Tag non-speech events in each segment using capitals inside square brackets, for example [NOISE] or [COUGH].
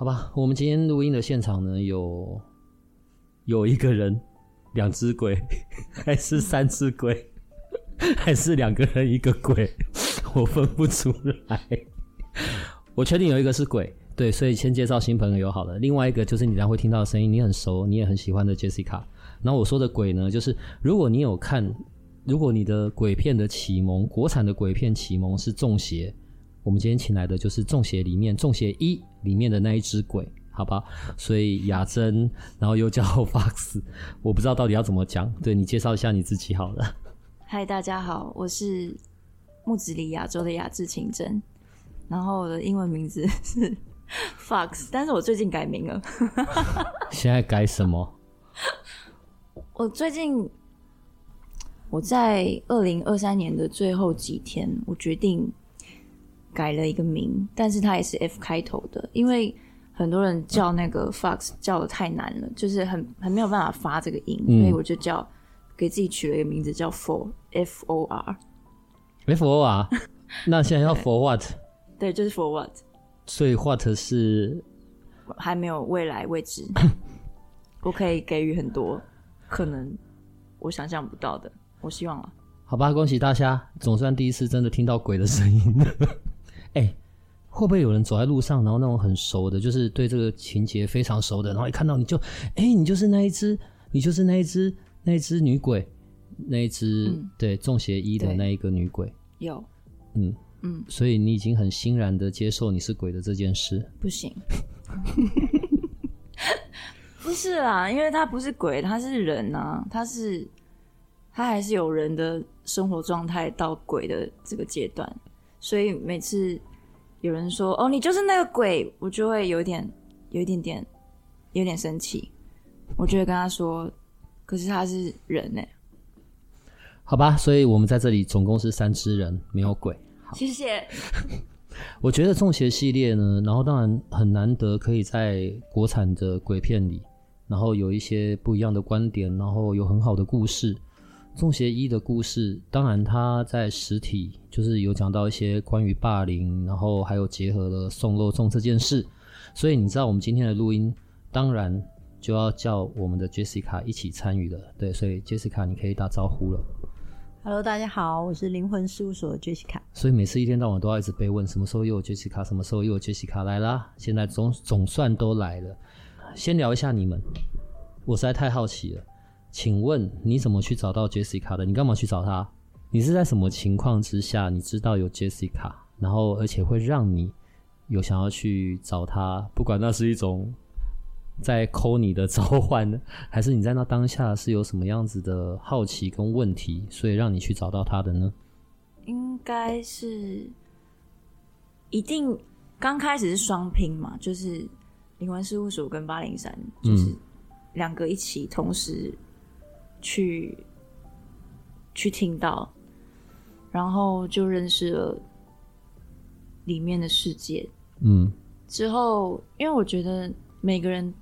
好吧，我们今天录音的现场呢，有有一个人，两只鬼，[LAUGHS] 还是三只鬼，[LAUGHS] 还是两个人一个鬼，[LAUGHS] 我分不出来。我确定有一个是鬼，对，所以先介绍新朋友好了。另外一个就是你等下会听到的声音，你很熟，你也很喜欢的 Jessica。然后我说的鬼呢，就是如果你有看，如果你的鬼片的启蒙，国产的鬼片启蒙是《中邪》。我们今天请来的就是《中邪》里面《中邪一》里面的那一只鬼，好吧？所以雅珍，然后又叫 Fox，我不知道到底要怎么讲。对，你介绍一下你自己好了。嗨，大家好，我是木子李亚洲的雅致清真，然后我的英文名字是 Fox，但是我最近改名了。现在改什么？[LAUGHS] 我最近我在二零二三年的最后几天，我决定。改了一个名，但是它也是 F 开头的，因为很多人叫那个 Fox 叫的太难了，就是很很没有办法发这个音，嗯、所以我就叫给自己取了一个名字叫 For F O R F O R。[LAUGHS] 那现在要 For What？对，就是 For What。所以 What 是还没有未来未知，[LAUGHS] 我可以给予很多可能我想象不到的，我希望啊。好吧，恭喜大家，总算第一次真的听到鬼的声音了。哎、欸，会不会有人走在路上，然后那种很熟的，就是对这个情节非常熟的，然后一看到你就，哎、欸，你就是那一只，你就是那一只，那一只女鬼，那一只、嗯、对中邪一的那一个女鬼，有，嗯。嗯，所以你已经很欣然的接受你是鬼的这件事？不行，[LAUGHS] 不是啦，因为他不是鬼，他是人啊，他是他还是有人的生活状态到鬼的这个阶段。所以每次有人说“哦，你就是那个鬼”，我就会有点、有一点点、有点生气。我就会跟他说：“可是他是人呢。”好吧，所以我们在这里总共是三只人，没有鬼。好，谢谢。[LAUGHS] 我觉得《中邪》系列呢，然后当然很难得可以在国产的鬼片里，然后有一些不一样的观点，然后有很好的故事。中邪一的故事，当然他在实体就是有讲到一些关于霸凌，然后还有结合了送肉粽这件事，所以你知道我们今天的录音，当然就要叫我们的 Jessica 一起参与了。对，所以 Jessica 你可以打招呼了。Hello，大家好，我是灵魂事务所的 Jessica。所以每次一天到晚都要一直被问，什么时候又有 Jessica，什么时候又有 Jessica 来啦？现在总总算都来了。先聊一下你们，我实在太好奇了。请问你怎么去找到 Jessica 的？你干嘛去找她？你是在什么情况之下你知道有 Jessica，然后而且会让你有想要去找她？不管那是一种在 call 你的召唤，还是你在那当下是有什么样子的好奇跟问题，所以让你去找到她的呢？应该是一定刚开始是双拼嘛，就是灵魂事务所跟八零三，就是两个一起同时。去去听到，然后就认识了里面的世界。嗯，之后因为我觉得每个人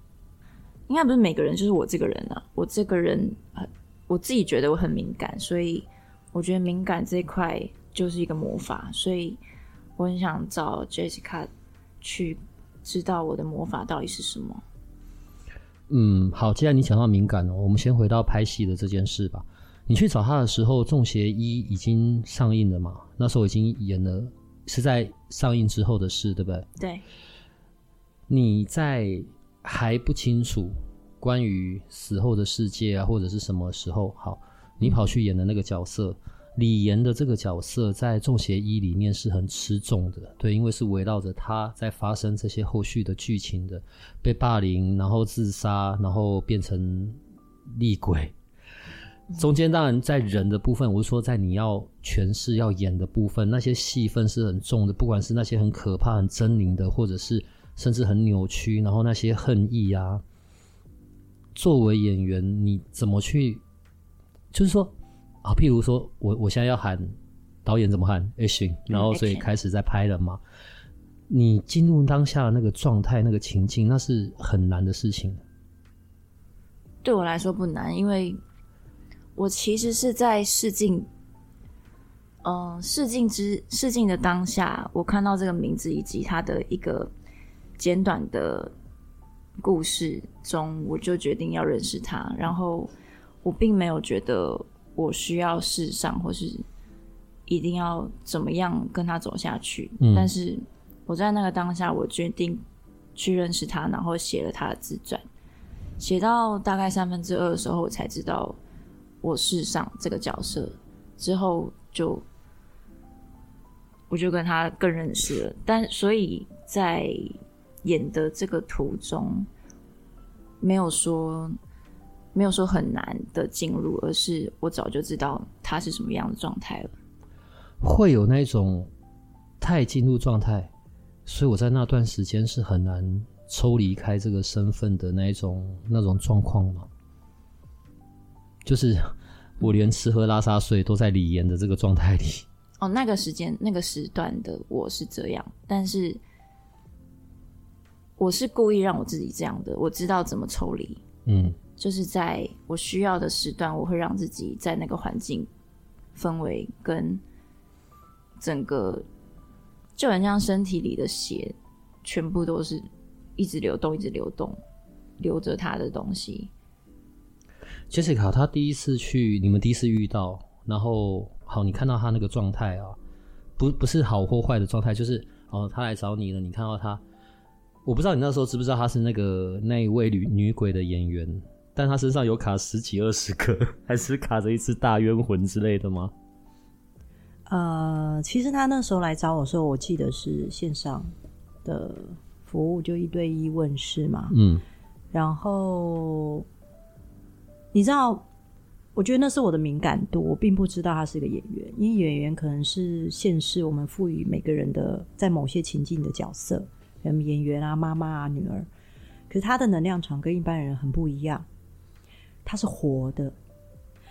应该不是每个人，就是我这个人啊，我这个人我自己觉得我很敏感，所以我觉得敏感这一块就是一个魔法，所以我很想找 Jessica 去知道我的魔法到底是什么。嗯，好，既然你讲到敏感了，我们先回到拍戏的这件事吧。你去找他的时候，《中邪一》已经上映了嘛？那时候已经演了，是在上映之后的事，对不对？对。你在还不清楚关于死后的世界啊，或者是什么时候，好，你跑去演的那个角色。李岩的这个角色在《中邪一》里面是很吃重的，对，因为是围绕着他在发生这些后续的剧情的，被霸凌，然后自杀，然后变成厉鬼。中间当然在人的部分，我是说在你要诠释要演的部分，那些戏份是很重的，不管是那些很可怕、很狰狞的，或者是甚至很扭曲，然后那些恨意啊，作为演员，你怎么去？就是说啊，譬如说我我现在要喊导演怎么喊 action，然后所以开始在拍了嘛。你进入当下的那个状态、那个情境，那是很难的事情。对我来说不难，因为我其实是在试镜，嗯、呃，试镜之试镜的当下，我看到这个名字以及他的一个简短的故事中，我就决定要认识他。然后我并没有觉得我需要试上，或是一定要怎么样跟他走下去。嗯、但是我在那个当下，我决定去认识他，然后写了他的自传。写到大概三分之二的时候，我才知道我试上这个角色之后就，就我就跟他更认识了。但所以在演的这个途中，没有说没有说很难的进入，而是我早就知道他是什么样的状态了。会有那种太进入状态，所以我在那段时间是很难。抽离开这个身份的那一种那种状况吗？就是我连吃喝拉撒睡都在李岩的这个状态里。哦，那个时间那个时段的我是这样，但是我是故意让我自己这样的。我知道怎么抽离，嗯，就是在我需要的时段，我会让自己在那个环境氛围跟整个，就很像身体里的血全部都是。一直流动，一直流动，留着他的东西。Jessica，他第一次去，你们第一次遇到，然后好，你看到他那个状态啊，不不是好或坏的状态，就是哦，他来找你了，你看到他，我不知道你那时候知不知道他是那个那一位女女鬼的演员，但他身上有卡十几二十个，[LAUGHS] 还是卡着一只大冤魂之类的吗？呃，其实他那时候来找我的时候，我记得是线上的。服务就一对一问事嘛，嗯，然后你知道，我觉得那是我的敏感度，我并不知道他是个演员，因为演员可能是现世我们赋予每个人的在某些情境的角色，演员啊、妈妈啊、女儿，可是他的能量场跟一般人很不一样，他是活的。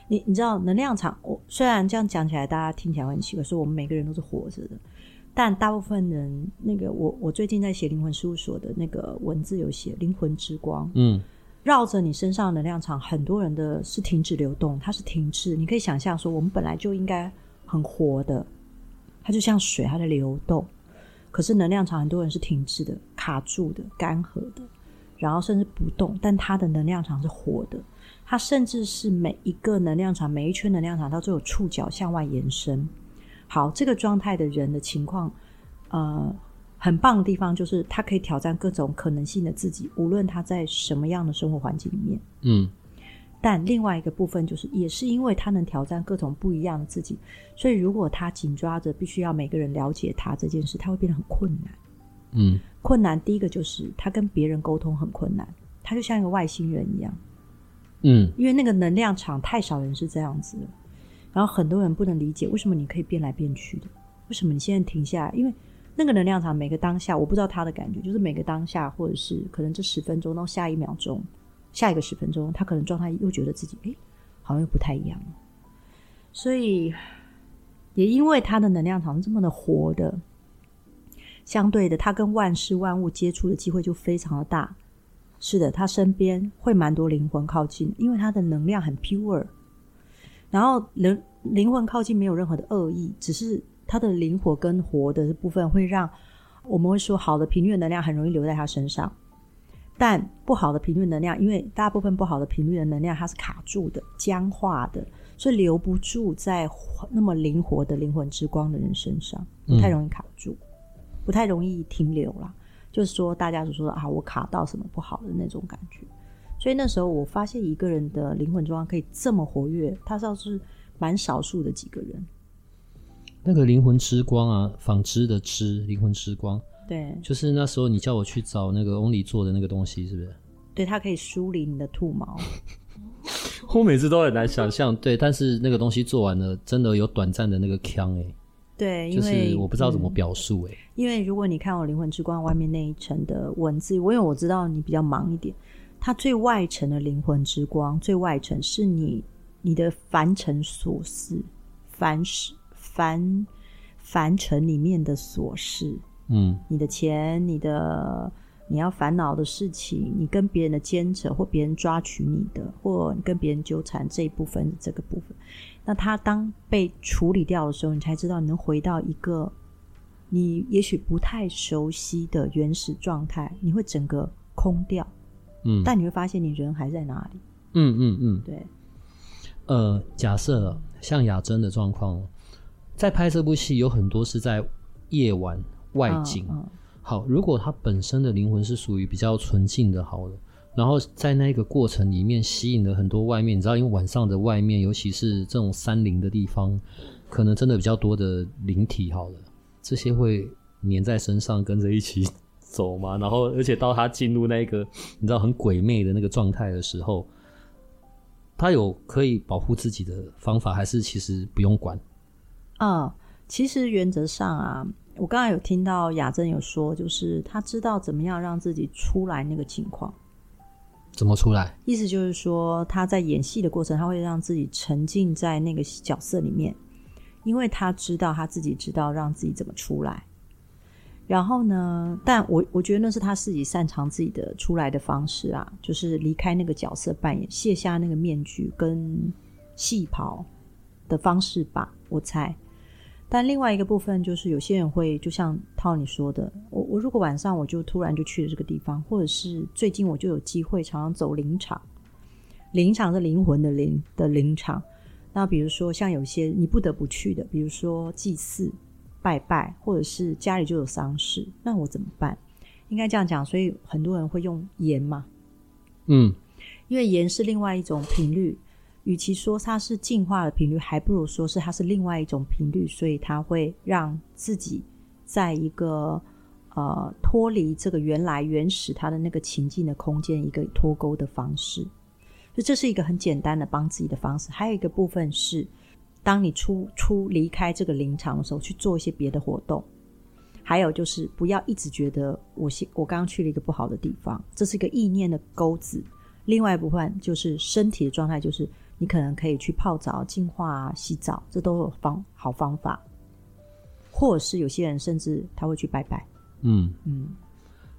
你你知道能量场，我虽然这样讲起来大家听起来很奇怪，说我们每个人都是活着的。但大部分人，那个我我最近在写灵魂事务所的那个文字有写灵魂之光，嗯，绕着你身上的能量场，很多人的是停止流动，它是停滞。你可以想象说，我们本来就应该很活的，它就像水，它在流动。可是能量场很多人是停滞的、卡住的、干涸的，然后甚至不动。但它的能量场是活的，它甚至是每一个能量场、每一圈能量场，它都有触角向外延伸。好，这个状态的人的情况，呃，很棒的地方就是他可以挑战各种可能性的自己，无论他在什么样的生活环境里面。嗯。但另外一个部分就是，也是因为他能挑战各种不一样的自己，所以如果他紧抓着必须要每个人了解他这件事，他会变得很困难。嗯。困难第一个就是他跟别人沟通很困难，他就像一个外星人一样。嗯。因为那个能量场太少人是这样子的。然后很多人不能理解为什么你可以变来变去的，为什么你现在停下来？因为那个能量场每个当下，我不知道他的感觉，就是每个当下，或者是可能这十分钟到下一秒钟，下一个十分钟，他可能状态又觉得自己诶，好像又不太一样了。所以也因为他的能量场这么的活的，相对的，他跟万事万物接触的机会就非常的大。是的，他身边会蛮多灵魂靠近，因为他的能量很 pure。然后灵灵魂靠近没有任何的恶意，只是他的灵活跟活的部分会让我们会说好的频率能量很容易留在他身上，但不好的频率能量，因为大部分不好的频率的能量它是卡住的、僵化的，所以留不住在那么灵活的灵魂之光的人身上，不太容易卡住，嗯、不太容易停留啦。就是说大家所说的啊，我卡到什么不好的那种感觉。所以那时候我发现一个人的灵魂状态可以这么活跃，他倒是蛮少数的几个人。那个灵魂之光啊，纺织的织，灵魂之光，对，就是那时候你叫我去找那个 Only 做的那个东西，是不是？对，它可以梳理你的兔毛。[LAUGHS] 我每次都很难想象，对，但是那个东西做完了，真的有短暂的那个腔哎，对，就是我不知道怎么表述哎、嗯，因为如果你看我灵魂之光外面那一层的文字，我因为我知道你比较忙一点，它最外层的灵魂之光，最外层是你你的凡尘琐事，凡事凡凡尘里面的琐事，嗯，你的钱，你的。你要烦恼的事情，你跟别人的牵扯，或别人抓取你的，或你跟别人纠缠这一部分，这个部分，那他当被处理掉的时候，你才知道你能回到一个你也许不太熟悉的原始状态，你会整个空掉，嗯，但你会发现你人还在哪里，嗯嗯嗯，对，呃，假设像雅真的状况，在拍这部戏有很多是在夜晚外景。嗯嗯。好，如果他本身的灵魂是属于比较纯净的，好了，然后在那个过程里面吸引了很多外面，你知道，因为晚上的外面，尤其是这种山林的地方，可能真的比较多的灵体，好了，这些会粘在身上，跟着一起走嘛。然后，而且到他进入那个你知道很鬼魅的那个状态的时候，他有可以保护自己的方法，还是其实不用管？啊，其实原则上啊。我刚才有听到雅真有说，就是他知道怎么样让自己出来那个情况。怎么出来？意思就是说他在演戏的过程，他会让自己沉浸在那个角色里面，因为他知道他自己知道让自己怎么出来。然后呢，但我我觉得那是他自己擅长自己的出来的方式啊，就是离开那个角色扮演，卸下那个面具跟戏袍的方式吧，我猜。但另外一个部分就是，有些人会就像涛你说的，我我如果晚上我就突然就去了这个地方，或者是最近我就有机会常常走灵场，灵场是灵魂的灵的灵场。那比如说像有些你不得不去的，比如说祭祀、拜拜，或者是家里就有丧事，那我怎么办？应该这样讲，所以很多人会用盐嘛，嗯，因为盐是另外一种频率。与其说它是进化的频率，还不如说是它是另外一种频率，所以它会让自己在一个呃脱离这个原来原始它的那个情境的空间一个脱钩的方式。就这是一个很简单的帮自己的方式。还有一个部分是，当你出出离开这个灵场的时候，去做一些别的活动。还有就是不要一直觉得我现我刚刚去了一个不好的地方，这是一个意念的钩子。另外一部分就是身体的状态，就是。你可能可以去泡澡、净化、洗澡，这都有方好方法。或者是有些人甚至他会去拜拜。嗯嗯，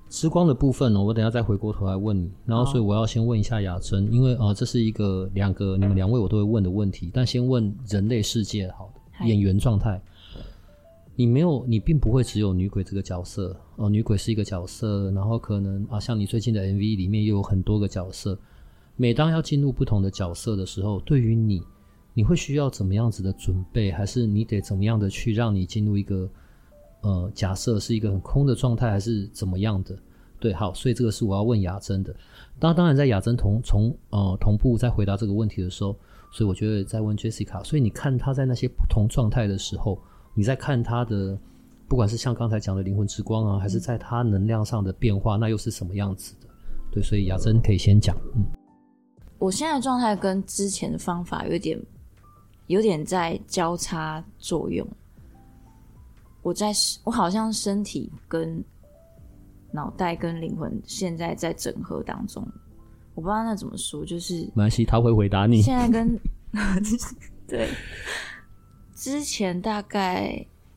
之光的部分呢，我等下再回过头来问你。然后，所以我要先问一下雅珍，因为啊、呃，这是一个两个你们两位我都会问的问题。但先问人类世界好的演员状态，你没有，你并不会只有女鬼这个角色哦、呃。女鬼是一个角色，然后可能啊，像你最近的 MV 里面又有很多个角色。每当要进入不同的角色的时候，对于你，你会需要怎么样子的准备？还是你得怎么样的去让你进入一个呃，假设是一个很空的状态，还是怎么样的？对，好，所以这个是我要问雅真的。当当然，在雅真同从呃同步在回答这个问题的时候，所以我觉得在问 Jessica。所以你看他在那些不同状态的时候，你在看他的，不管是像刚才讲的灵魂之光啊，还是在他能量上的变化，那又是什么样子的？对，所以雅真可以先讲，嗯。我现在的状态跟之前的方法有点，有点在交叉作用。我在，我好像身体跟脑袋跟灵魂现在在整合当中，我不知道那怎么说，就是没关系，他会回答你。现在跟 [LAUGHS] 对之前大概，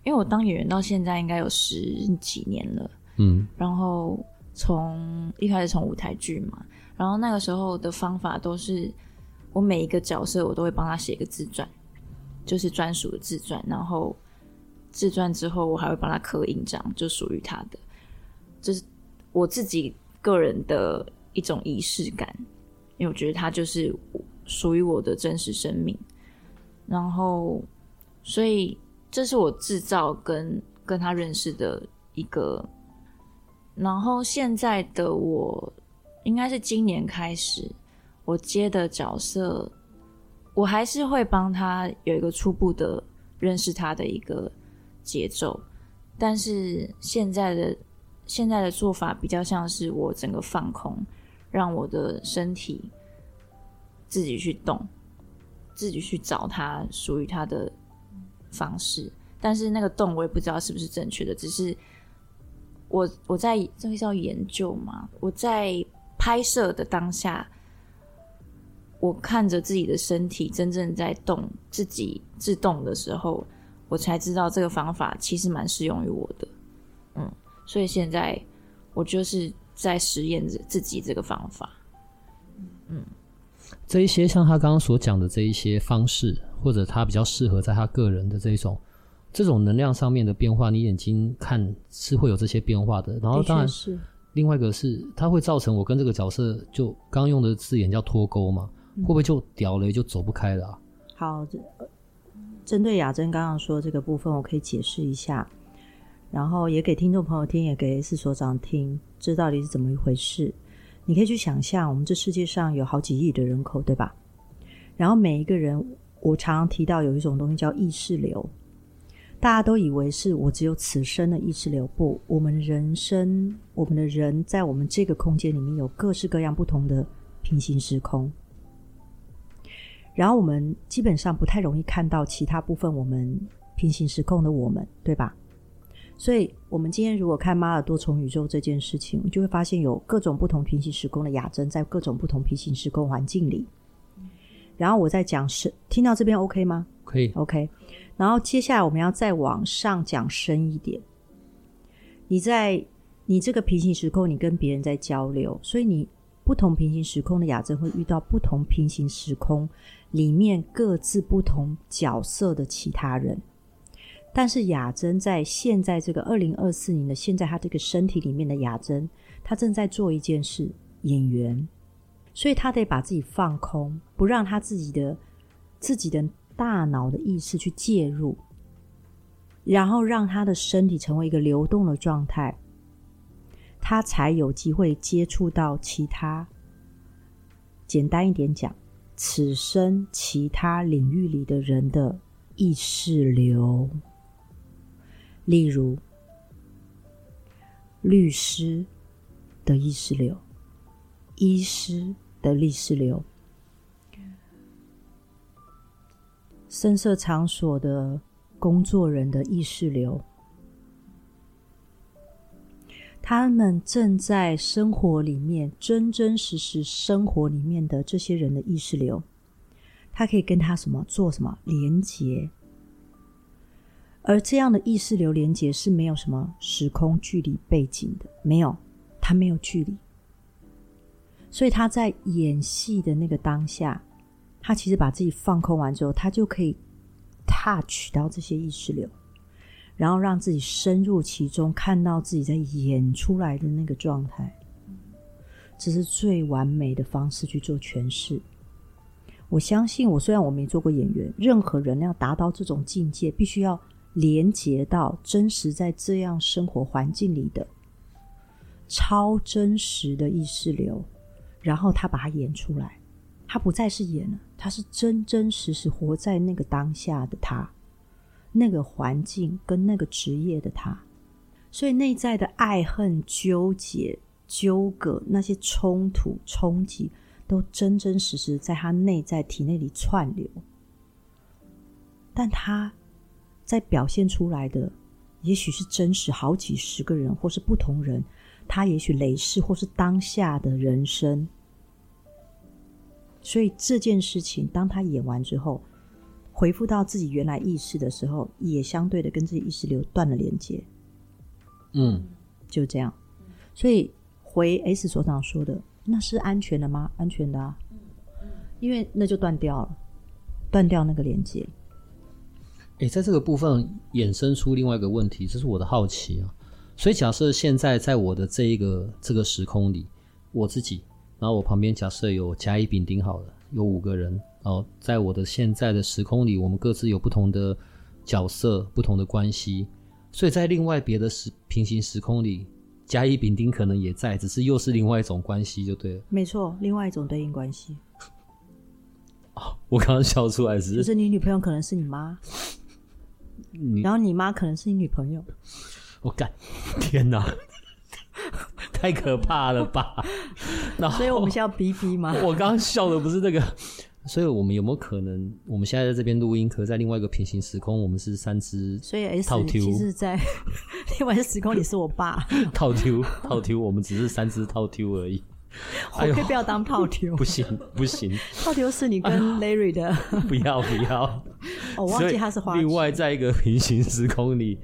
因为我当演员到现在应该有十几年了，嗯，然后从一开始从舞台剧嘛。然后那个时候的方法都是，我每一个角色我都会帮他写一个自传，就是专属的自传。然后自传之后，我还会帮他刻印章，就属于他的，这是我自己个人的一种仪式感，因为我觉得他就是属于我的真实生命。然后，所以这是我制造跟跟他认识的一个。然后现在的我。应该是今年开始，我接的角色，我还是会帮他有一个初步的认识他的一个节奏，但是现在的现在的做法比较像是我整个放空，让我的身体自己去动，自己去找他属于他的方式。但是那个动我也不知道是不是正确的，只是我我在这个叫研究嘛，我在拍摄的当下，我看着自己的身体真正在动，自己自动的时候，我才知道这个方法其实蛮适用于我的。嗯，所以现在我就是在实验着自己这个方法。嗯，这一些像他刚刚所讲的这一些方式，或者他比较适合在他个人的这一种。这种能量上面的变化，你眼睛看是会有这些变化的。然后当然，是另外一个是它会造成我跟这个角色就刚用的字眼叫脱钩嘛，嗯、会不会就屌了就走不开了、啊？好，针对雅珍刚刚说的这个部分，我可以解释一下，然后也给听众朋友听，也给 S 所长听，这到底是怎么一回事？你可以去想象，我们这世界上有好几亿的人口，对吧？然后每一个人，我常常提到有一种东西叫意识流。大家都以为是我只有此生的意识流，不，我们人生，我们的人在我们这个空间里面有各式各样不同的平行时空，然后我们基本上不太容易看到其他部分我们平行时空的我们，对吧？所以，我们今天如果看马尔多重宇宙这件事情，就会发现有各种不同平行时空的雅珍在各种不同平行时空环境里。然后我在讲是，听到这边 OK 吗？可以，OK。然后接下来我们要再往上讲深一点。你在你这个平行时空，你跟别人在交流，所以你不同平行时空的雅真会遇到不同平行时空里面各自不同角色的其他人。但是雅真在现在这个二零二四年的现在，他这个身体里面的雅真，他正在做一件事，演员，所以他得把自己放空，不让他自己的自己的。大脑的意识去介入，然后让他的身体成为一个流动的状态，他才有机会接触到其他。简单一点讲，此生其他领域里的人的意识流，例如律师的意识流，医师的意识流。声色场所的工作人的意识流，他们正在生活里面真真实实生活里面的这些人的意识流，他可以跟他什么做什么连接，而这样的意识流连接是没有什么时空距离背景的，没有，他没有距离，所以他在演戏的那个当下。他其实把自己放空完之后，他就可以 touch 到这些意识流，然后让自己深入其中，看到自己在演出来的那个状态。这是最完美的方式去做诠释。我相信，我虽然我没做过演员，任何人要达到这种境界，必须要连接到真实在这样生活环境里的超真实的意识流，然后他把它演出来。他不再是演了，他是真真实实活在那个当下的他，那个环境跟那个职业的他，所以内在的爱恨纠结、纠葛、那些冲突、冲击，都真真实实在他内在体内里串流。但他在表现出来的，也许是真实好几十个人，或是不同人，他也许累世或是当下的人生。所以这件事情，当他演完之后，回复到自己原来意识的时候，也相对的跟自己意识流断了连接。嗯，就这样。所以回 S 所长说的，那是安全的吗？安全的啊，因为那就断掉了，断掉那个连接。诶，在这个部分衍生出另外一个问题，这是我的好奇啊。所以假设现在在我的这一个这个时空里，我自己。然后我旁边假设有甲乙丙丁好了，有五个人。然后在我的现在的时空里，我们各自有不同的角色、不同的关系。所以在另外别的时平行时空里，甲乙丙丁可能也在，只是又是另外一种关系，就对了。没错，另外一种对应关系。哦，我刚刚笑出来是，就是你女朋友可能是你妈，你然后你妈可能是你女朋友。我干，天哪！太可怕了吧？[LAUGHS] 然后所以我们需要逼逼吗？[LAUGHS] 我刚刚笑的不是那个，所以我们有没有可能，我们现在在这边录音，可在另外一个平行时空，我们是三只，所以 S 其实在 [LAUGHS] 另外一个时空，你是我爸。套 Q 套 Q，我们只是三只套 Q 而已。我可以不要当套 Q？不行不行，套 Q 是你跟 Larry 的。不要不要，我忘记他是花。另外，在一个平行时空里。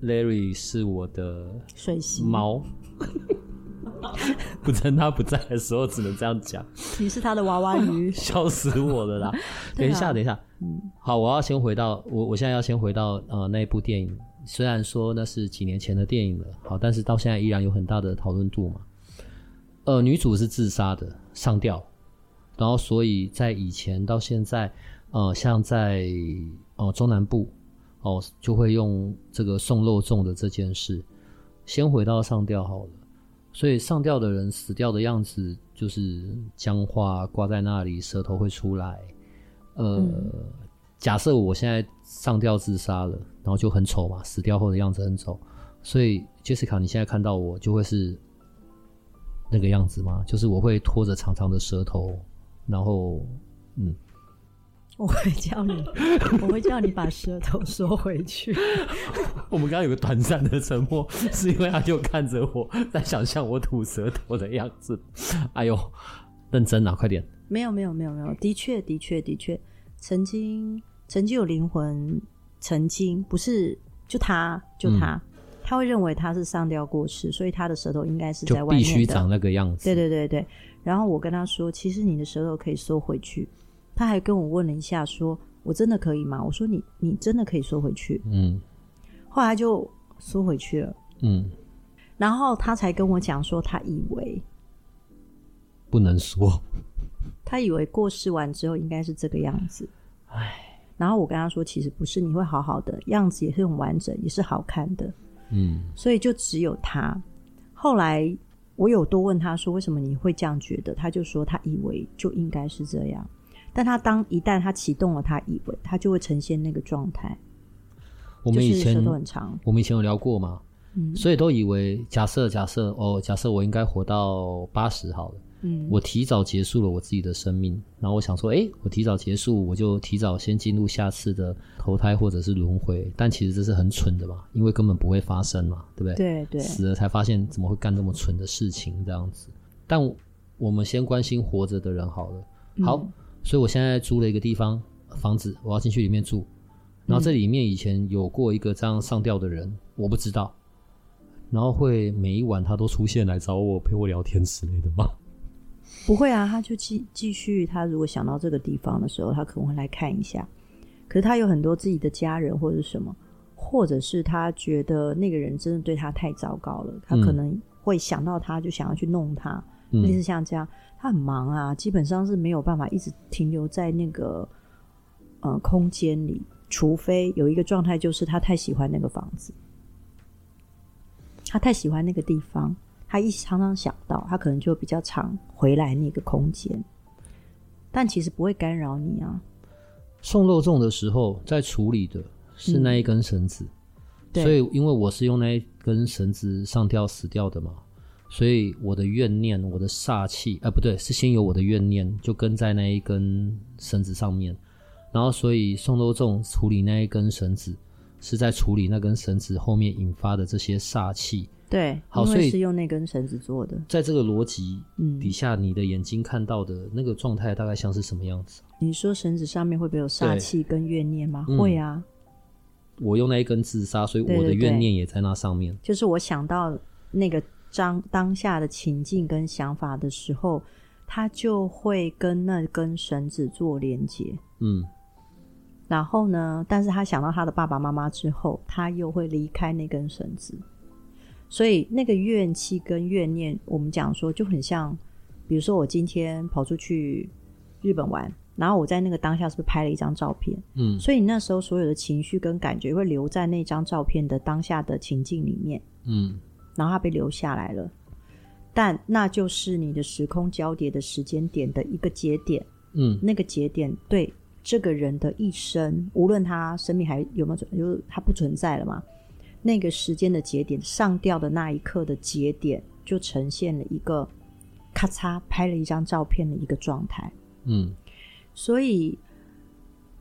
Larry 是我的水星猫，[LAUGHS] 不趁他不在的时候，只能这样讲。你是他的娃娃鱼，[LAUGHS] 笑死我了啦！[LAUGHS] 等一下，等一下，嗯，好，我要先回到我，我现在要先回到呃那一部电影，虽然说那是几年前的电影了，好，但是到现在依然有很大的讨论度嘛。呃，女主是自杀的，上吊，然后所以在以前到现在，呃，像在呃中南部。哦，就会用这个送肉粽的这件事，先回到上吊好了。所以上吊的人死掉的样子就是僵化，挂在那里，舌头会出来。呃，嗯、假设我现在上吊自杀了，然后就很丑嘛，死掉后的样子很丑。所以杰西卡，你现在看到我就会是那个样子吗？就是我会拖着长长的舌头，然后嗯。我会叫你，我会叫你把舌头缩回去。[LAUGHS] 我们刚刚有个短暂的沉默，是因为他就看着我在想象我吐舌头的样子。哎呦，认真啊，快点！没有，没有，没有，没有。的确，的确，的确，曾经，曾经有灵魂，曾经不是就他，就他，嗯、他会认为他是上吊过世，所以他的舌头应该是在外面的，必须长那个样子。对，对，对，对。然后我跟他说，其实你的舌头可以缩回去。他还跟我问了一下，说：“我真的可以吗？”我说：“你你真的可以缩回去。”嗯，后来就缩回去了。嗯，然后他才跟我讲说，他以为不能说，他以为过世完之后应该是这个样子。唉，然后我跟他说，其实不是，你会好好的，样子也是很完整，也是好看的。嗯，所以就只有他。后来我有多问他说，为什么你会这样觉得？他就说，他以为就应该是这样。但他当一旦他启动了，他以为他就会呈现那个状态。我们以前都很长，我们以前有聊过嘛，嗯，所以都以为假设假设哦，假设我应该活到八十好了，嗯，我提早结束了我自己的生命，然后我想说，哎，我提早结束，我就提早先进入下次的投胎或者是轮回，但其实这是很蠢的嘛，因为根本不会发生嘛，对不对？对对，死了才发现怎么会干这么蠢的事情这样子。但我们先关心活着的人好了，好。嗯所以，我现在租了一个地方房子，我要进去里面住。然后，这里面以前有过一个这样上吊的人，我不知道。然后会每一晚他都出现来找我陪我聊天之类的吗？[LAUGHS] 不会啊，他就继继续。他如果想到这个地方的时候，他可能会来看一下。可是他有很多自己的家人或者什么，或者是他觉得那个人真的对他太糟糕了，他可能会想到他就想要去弄他，类似、嗯、像这样。他很忙啊，基本上是没有办法一直停留在那个呃空间里，除非有一个状态，就是他太喜欢那个房子，他太喜欢那个地方，他一常常想到，他可能就比较常回来那个空间，但其实不会干扰你啊。送肉粽的时候，在处理的是那一根绳子，嗯、所以因为我是用那一根绳子上吊死掉的嘛。所以我的怨念，我的煞气，哎，不对，是先有我的怨念，就跟在那一根绳子上面，然后所以宋多仲处理那一根绳子，是在处理那根绳子后面引发的这些煞气。对，好，所以是用那根绳子做的。在这个逻辑底下，你的眼睛看到的那个状态大概像是什么样子？你说绳子上面会不会有煞气跟怨念吗？会啊。我用那一根自杀，所以我的怨念也在那上面。就是我想到那个。当当下的情境跟想法的时候，他就会跟那根绳子做连接。嗯，然后呢，但是他想到他的爸爸妈妈之后，他又会离开那根绳子。所以那个怨气跟怨念，我们讲说就很像，比如说我今天跑出去日本玩，然后我在那个当下是不是拍了一张照片？嗯，所以你那时候所有的情绪跟感觉会留在那张照片的当下的情境里面。嗯。然后他被留下来了，但那就是你的时空交叠的时间点的一个节点。嗯，那个节点对这个人的一生，无论他生命还有没有存，就是他不存在了嘛？那个时间的节点上吊的那一刻的节点，就呈现了一个咔嚓拍了一张照片的一个状态。嗯，所以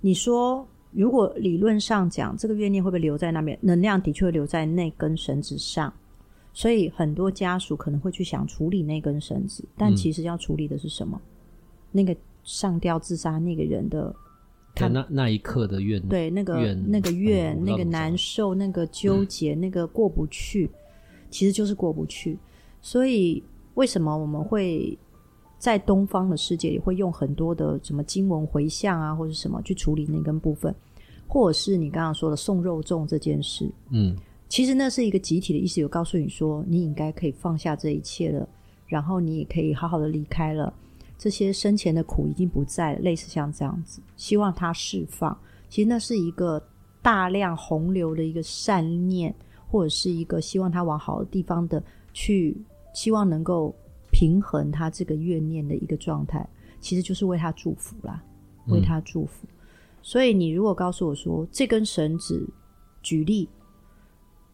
你说，如果理论上讲，这个怨念会不会留在那边？能量的确留在那根绳子上，所以很多家属可能会去想处理那根绳子，但其实要处理的是什么？嗯、那个上吊自杀那个人的。他那那一刻的怨，对那个怨那个怨，嗯、那个难受，那个纠结，嗯、那个过不去，其实就是过不去。所以为什么我们会在东方的世界里会用很多的什么经文回向啊，或者什么去处理那根部分，或者是你刚刚说的送肉粽这件事？嗯，其实那是一个集体的意思，有告诉你说你应该可以放下这一切了，然后你也可以好好的离开了。这些生前的苦已经不在了，类似像这样子，希望他释放。其实那是一个大量洪流的一个善念，或者是一个希望他往好的地方的去，希望能够平衡他这个怨念的一个状态。其实就是为他祝福啦，为他祝福。嗯。所以你如果告诉我说这根绳子，举例。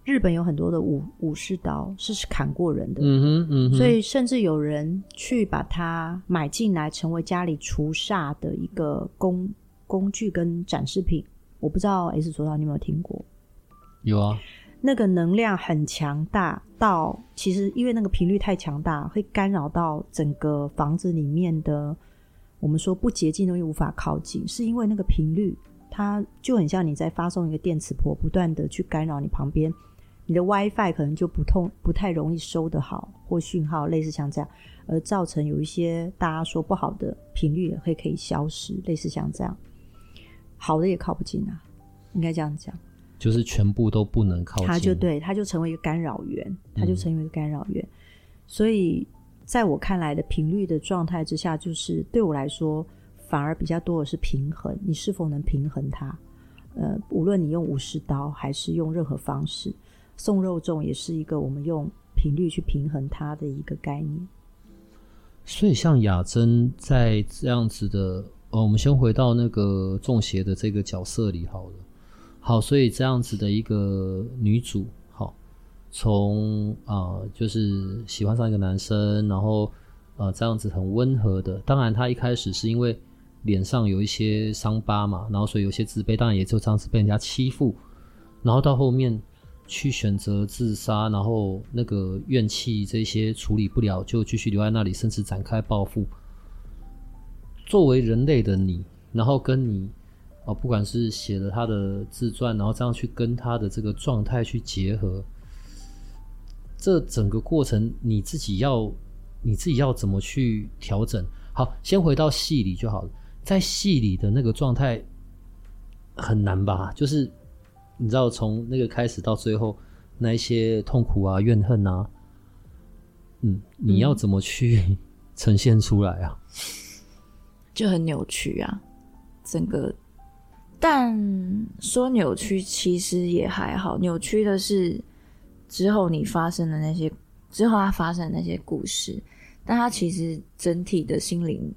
日本有很多的武武士刀是砍过人的，嗯哼，嗯哼，所以甚至有人去把它买进来，成为家里除煞的一个工工具跟展示品。我不知道 S 说到你有没有听过？有啊，那个能量很强大，到其实因为那个频率太强大，会干扰到整个房子里面的，我们说不洁净东西无法靠近，是因为那个频率，它就很像你在发送一个电磁波，不断的去干扰你旁边。你的 WiFi 可能就不通，不太容易收得好，或讯号类似像这样，而造成有一些大家说不好的频率也会可以消失，类似像这样，好的也靠不近啊，应该这样讲，就是全部都不能靠近，它就对，它就成为一个干扰源，它就成为一个干扰源。嗯、所以在我看来的频率的状态之下，就是对我来说反而比较多的是平衡，你是否能平衡它？呃，无论你用武士刀还是用任何方式。送肉粽也是一个我们用频率去平衡它的一个概念。所以，像雅真在这样子的，哦，我们先回到那个中邪的这个角色里好了。好，所以这样子的一个女主，好，从啊、就是喜欢上一个男生，然后呃，这样子很温和的。当然，她一开始是因为脸上有一些伤疤嘛，然后所以有些自卑，当然也就这样子被人家欺负，然后到后面。去选择自杀，然后那个怨气这些处理不了，就继续留在那里，甚至展开报复。作为人类的你，然后跟你哦，不管是写了他的自传，然后这样去跟他的这个状态去结合，这整个过程你自己要你自己要怎么去调整？好，先回到戏里就好了，在戏里的那个状态很难吧？就是。你知道从那个开始到最后那一些痛苦啊、怨恨啊，嗯，你要怎么去呈现出来啊？[LAUGHS] 就很扭曲啊，整个。但说扭曲其实也还好，扭曲的是之后你发生的那些，之后他发生的那些故事，但他其实整体的心灵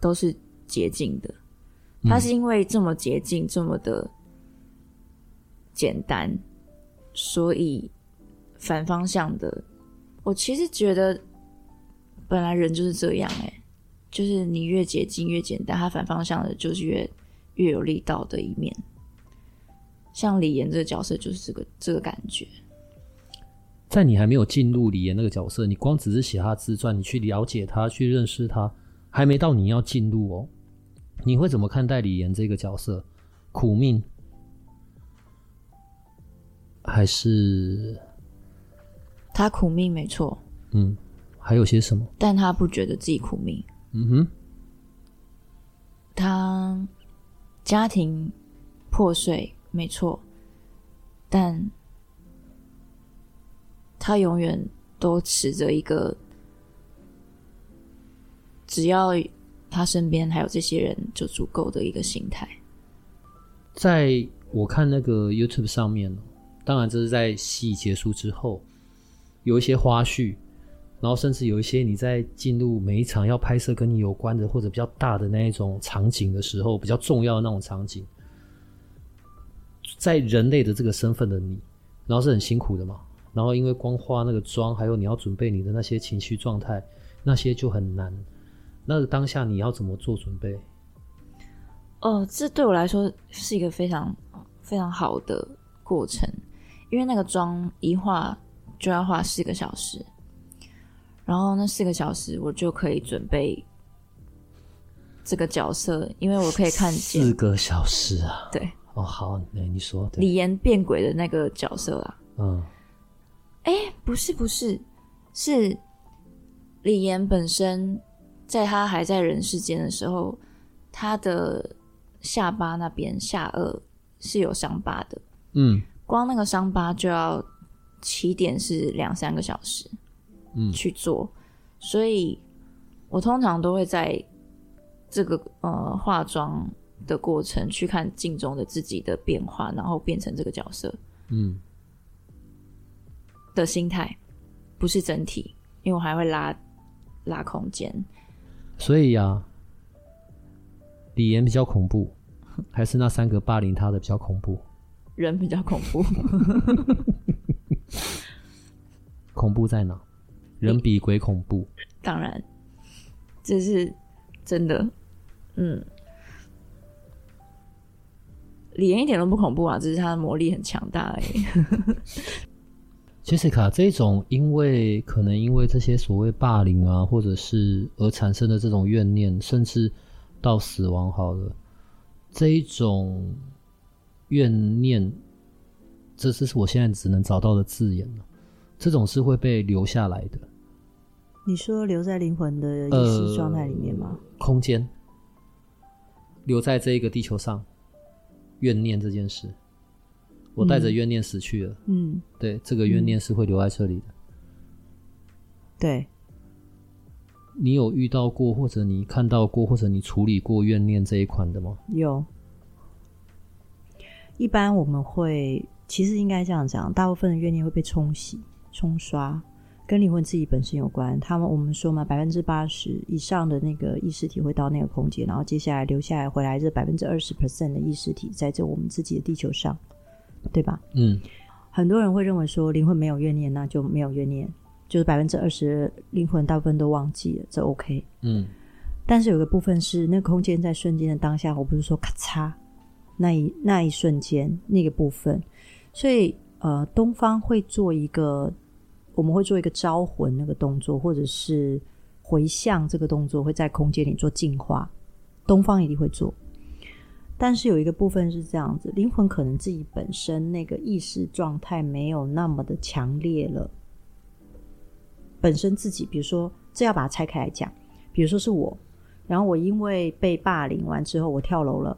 都是洁净的。他是因为这么洁净，这么的。简单，所以反方向的，我其实觉得本来人就是这样，欸，诶，就是你越接近越简单，它反方向的就是越越有力道的一面。像李岩这个角色就是这个这个感觉。在你还没有进入李岩那个角色，你光只是写他自传，你去了解他，去认识他，还没到你要进入哦。你会怎么看待李岩这个角色？苦命。还是他苦命没错，嗯，还有些什么？但他不觉得自己苦命。嗯哼，他家庭破碎没错，但他永远都持着一个，只要他身边还有这些人就足够的一个心态。在我看那个 YouTube 上面。当然，这是在戏结束之后，有一些花絮，然后甚至有一些你在进入每一场要拍摄跟你有关的或者比较大的那一种场景的时候，比较重要的那种场景，在人类的这个身份的你，然后是很辛苦的嘛，然后因为光化那个妆，还有你要准备你的那些情绪状态，那些就很难。那个当下你要怎么做准备？哦，这对我来说是一个非常非常好的过程，因为那个妆一化就要化四个小时，然后那四个小时我就可以准备这个角色，因为我可以看见四个小时啊。对，哦，好，那你说李岩变鬼的那个角色啊？嗯，哎，不是不是，是李岩本身在他还在人世间的时候，他的。下巴那边下颚是有伤疤的，嗯，光那个伤疤就要起点是两三个小时，嗯，去做，所以我通常都会在这个呃化妆的过程去看镜中的自己的变化，然后变成这个角色，嗯，的心态不是整体，因为我还会拉拉空间，所以呀、啊，李岩比较恐怖。还是那三个霸凌他的比较恐怖，人比较恐怖，恐怖在哪？人比鬼恐怖。当然，这是真的。嗯，李岩一点都不恐怖啊，只是他的魔力很强大而已。Jessica，这种因为可能因为这些所谓霸凌啊，或者是而产生的这种怨念，甚至到死亡，好了。这一种怨念，这这是我现在只能找到的字眼了。这种是会被留下来的。你说留在灵魂的意识状态里面吗？呃，空间留在这一个地球上，怨念这件事，我带着怨念死去了。嗯，对，这个怨念是会留在这里的。对。你有遇到过，或者你看到过，或者你处理过怨念这一款的吗？有。一般我们会，其实应该这样讲，大部分的怨念会被冲洗、冲刷，跟灵魂自己本身有关。他们我们说嘛，百分之八十以上的那个意识体会到那个空间，然后接下来留下来回来这百分之二十 percent 的意识体在这我们自己的地球上，对吧？嗯。很多人会认为说灵魂没有怨念，那就没有怨念。就是百分之二十灵魂大部分都忘记了，这 OK。嗯，但是有个部分是那个空间在瞬间的当下，我不是说咔嚓那一那一瞬间那个部分，所以呃，东方会做一个，我们会做一个招魂那个动作，或者是回向这个动作，会在空间里做净化。东方一定会做，但是有一个部分是这样子，灵魂可能自己本身那个意识状态没有那么的强烈了。本身自己，比如说，这要把它拆开来讲。比如说是我，然后我因为被霸凌完之后，我跳楼了，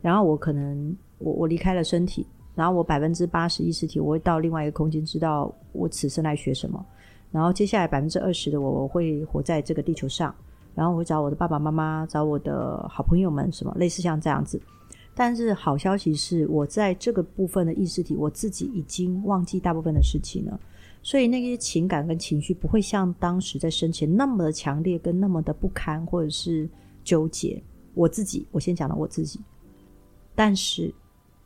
然后我可能我我离开了身体，然后我百分之八十意识体，我会到另外一个空间，知道我此生来学什么。然后接下来百分之二十的我，我会活在这个地球上，然后我会找我的爸爸妈妈，找我的好朋友们，什么类似像这样子。但是好消息是我在这个部分的意识体，我自己已经忘记大部分的事情了。所以那些情感跟情绪不会像当时在生前那么的强烈，跟那么的不堪或者是纠结。我自己，我先讲了我自己。但是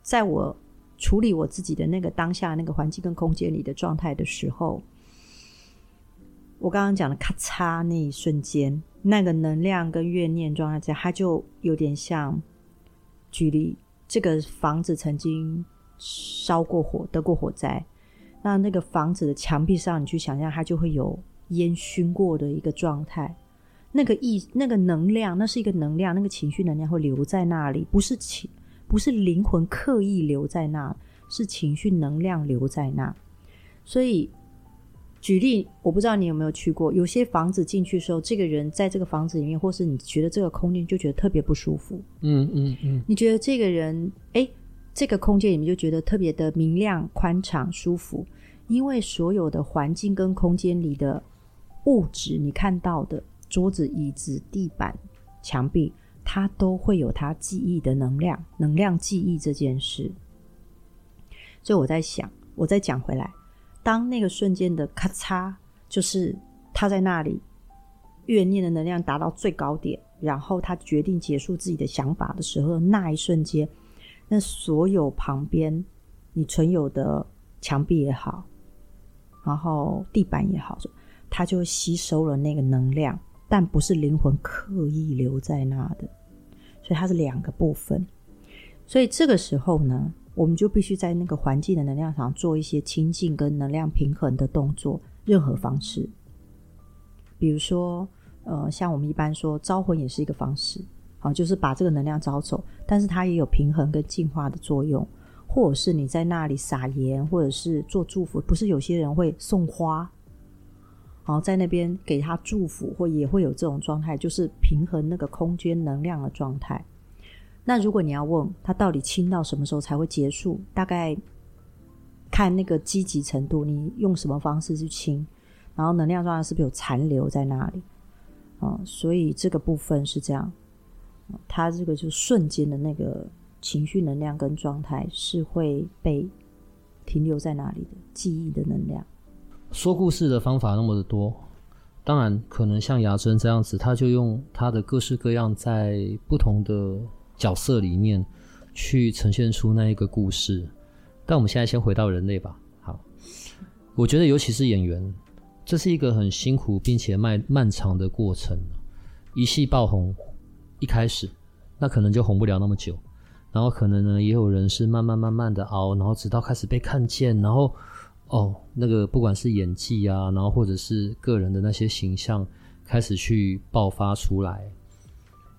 在我处理我自己的那个当下那个环境跟空间里的状态的时候，我刚刚讲的咔嚓那一瞬间，那个能量跟怨念状态在，它就有点像，举例，这个房子曾经烧过火，得过火灾。那那个房子的墙壁上，你去想象，它就会有烟熏过的一个状态。那个意，那个能量，那是一个能量，那个情绪能量会留在那里，不是情，不是灵魂刻意留在那，是情绪能量留在那。所以，举例，我不知道你有没有去过，有些房子进去的时候，这个人在这个房子里面，或是你觉得这个空间就觉得特别不舒服。嗯嗯嗯，你觉得这个人，诶。这个空间里面就觉得特别的明亮、宽敞、舒服，因为所有的环境跟空间里的物质，你看到的桌子、椅子、地板、墙壁，它都会有它记忆的能量，能量记忆这件事。所以我在想，我再讲回来，当那个瞬间的咔嚓，就是他在那里怨念的能量达到最高点，然后他决定结束自己的想法的时候，那一瞬间。那所有旁边你存有的墙壁也好，然后地板也好，它就吸收了那个能量，但不是灵魂刻意留在那的，所以它是两个部分。所以这个时候呢，我们就必须在那个环境的能量场做一些清净跟能量平衡的动作，任何方式，比如说，呃，像我们一般说招魂也是一个方式，啊，就是把这个能量招走，但是它也有平衡跟净化的作用，或者是你在那里撒盐，或者是做祝福，不是有些人会送花，然后在那边给他祝福，或也会有这种状态，就是平衡那个空间能量的状态。那如果你要问他到底清到什么时候才会结束，大概看那个积极程度，你用什么方式去清，然后能量状态是不是有残留在那里啊？所以这个部分是这样，他这个就瞬间的那个情绪能量跟状态是会被停留在那里的记忆的能量。说故事的方法那么的多，当然可能像雅真这样子，他就用他的各式各样在不同的。角色里面去呈现出那一个故事，但我们现在先回到人类吧。好，我觉得尤其是演员，这是一个很辛苦并且漫漫长的过程。一戏爆红，一开始那可能就红不了那么久，然后可能呢也有人是慢慢慢慢的熬，然后直到开始被看见，然后哦那个不管是演技啊，然后或者是个人的那些形象开始去爆发出来。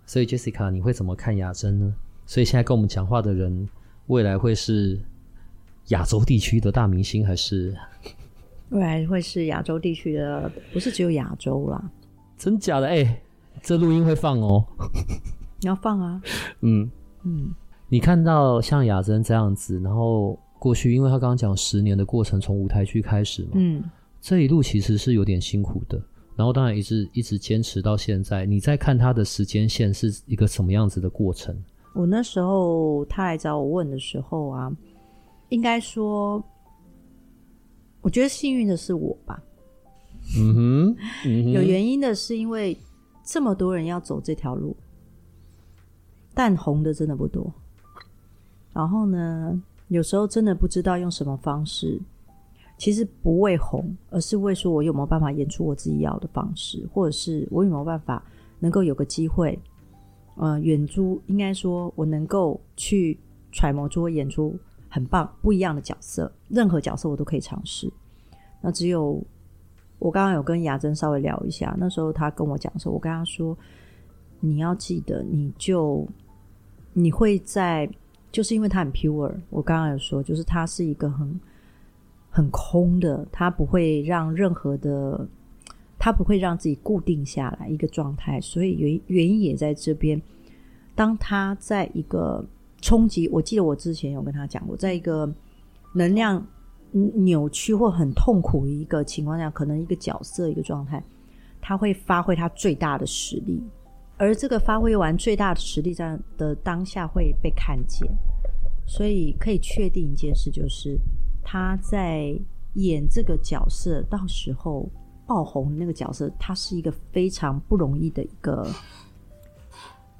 所以，Jessica，你会怎么看雅珍呢？所以现在跟我们讲话的人，未来会是亚洲地区的大明星，还是未来会是亚洲地区的？不是只有亚洲啦，真假的？哎、欸，这录音会放哦。你要放啊？嗯嗯。你看到像雅珍这样子，然后过去，因为他刚刚讲十年的过程，从舞台剧开始嘛，嗯，这一路其实是有点辛苦的。然后当然一直一直坚持到现在。你在看他的时间线是一个什么样子的过程？我那时候他来找我问的时候啊，应该说，我觉得幸运的是我吧。嗯哼，[LAUGHS] 嗯哼，有原因的是因为这么多人要走这条路，但红的真的不多。然后呢，有时候真的不知道用什么方式。其实不为红，而是为说我有没有办法演出我自己要的方式，或者是我有没有办法能够有个机会，呃，演出应该说我能够去揣摩出演出很棒不一样的角色，任何角色我都可以尝试。那只有我刚刚有跟雅真稍微聊一下，那时候他跟我讲的时候，我跟他说，你要记得，你就你会在，就是因为他很 pure，我刚刚有说，就是他是一个很。很空的，他不会让任何的，他不会让自己固定下来一个状态，所以原原因也在这边。当他在一个冲击，我记得我之前有跟他讲过，在一个能量扭曲或很痛苦一个情况下，可能一个角色一个状态，他会发挥他最大的实力，而这个发挥完最大的实力在的当下会被看见，所以可以确定一件事就是。他在演这个角色，到时候爆红那个角色，他是一个非常不容易的一个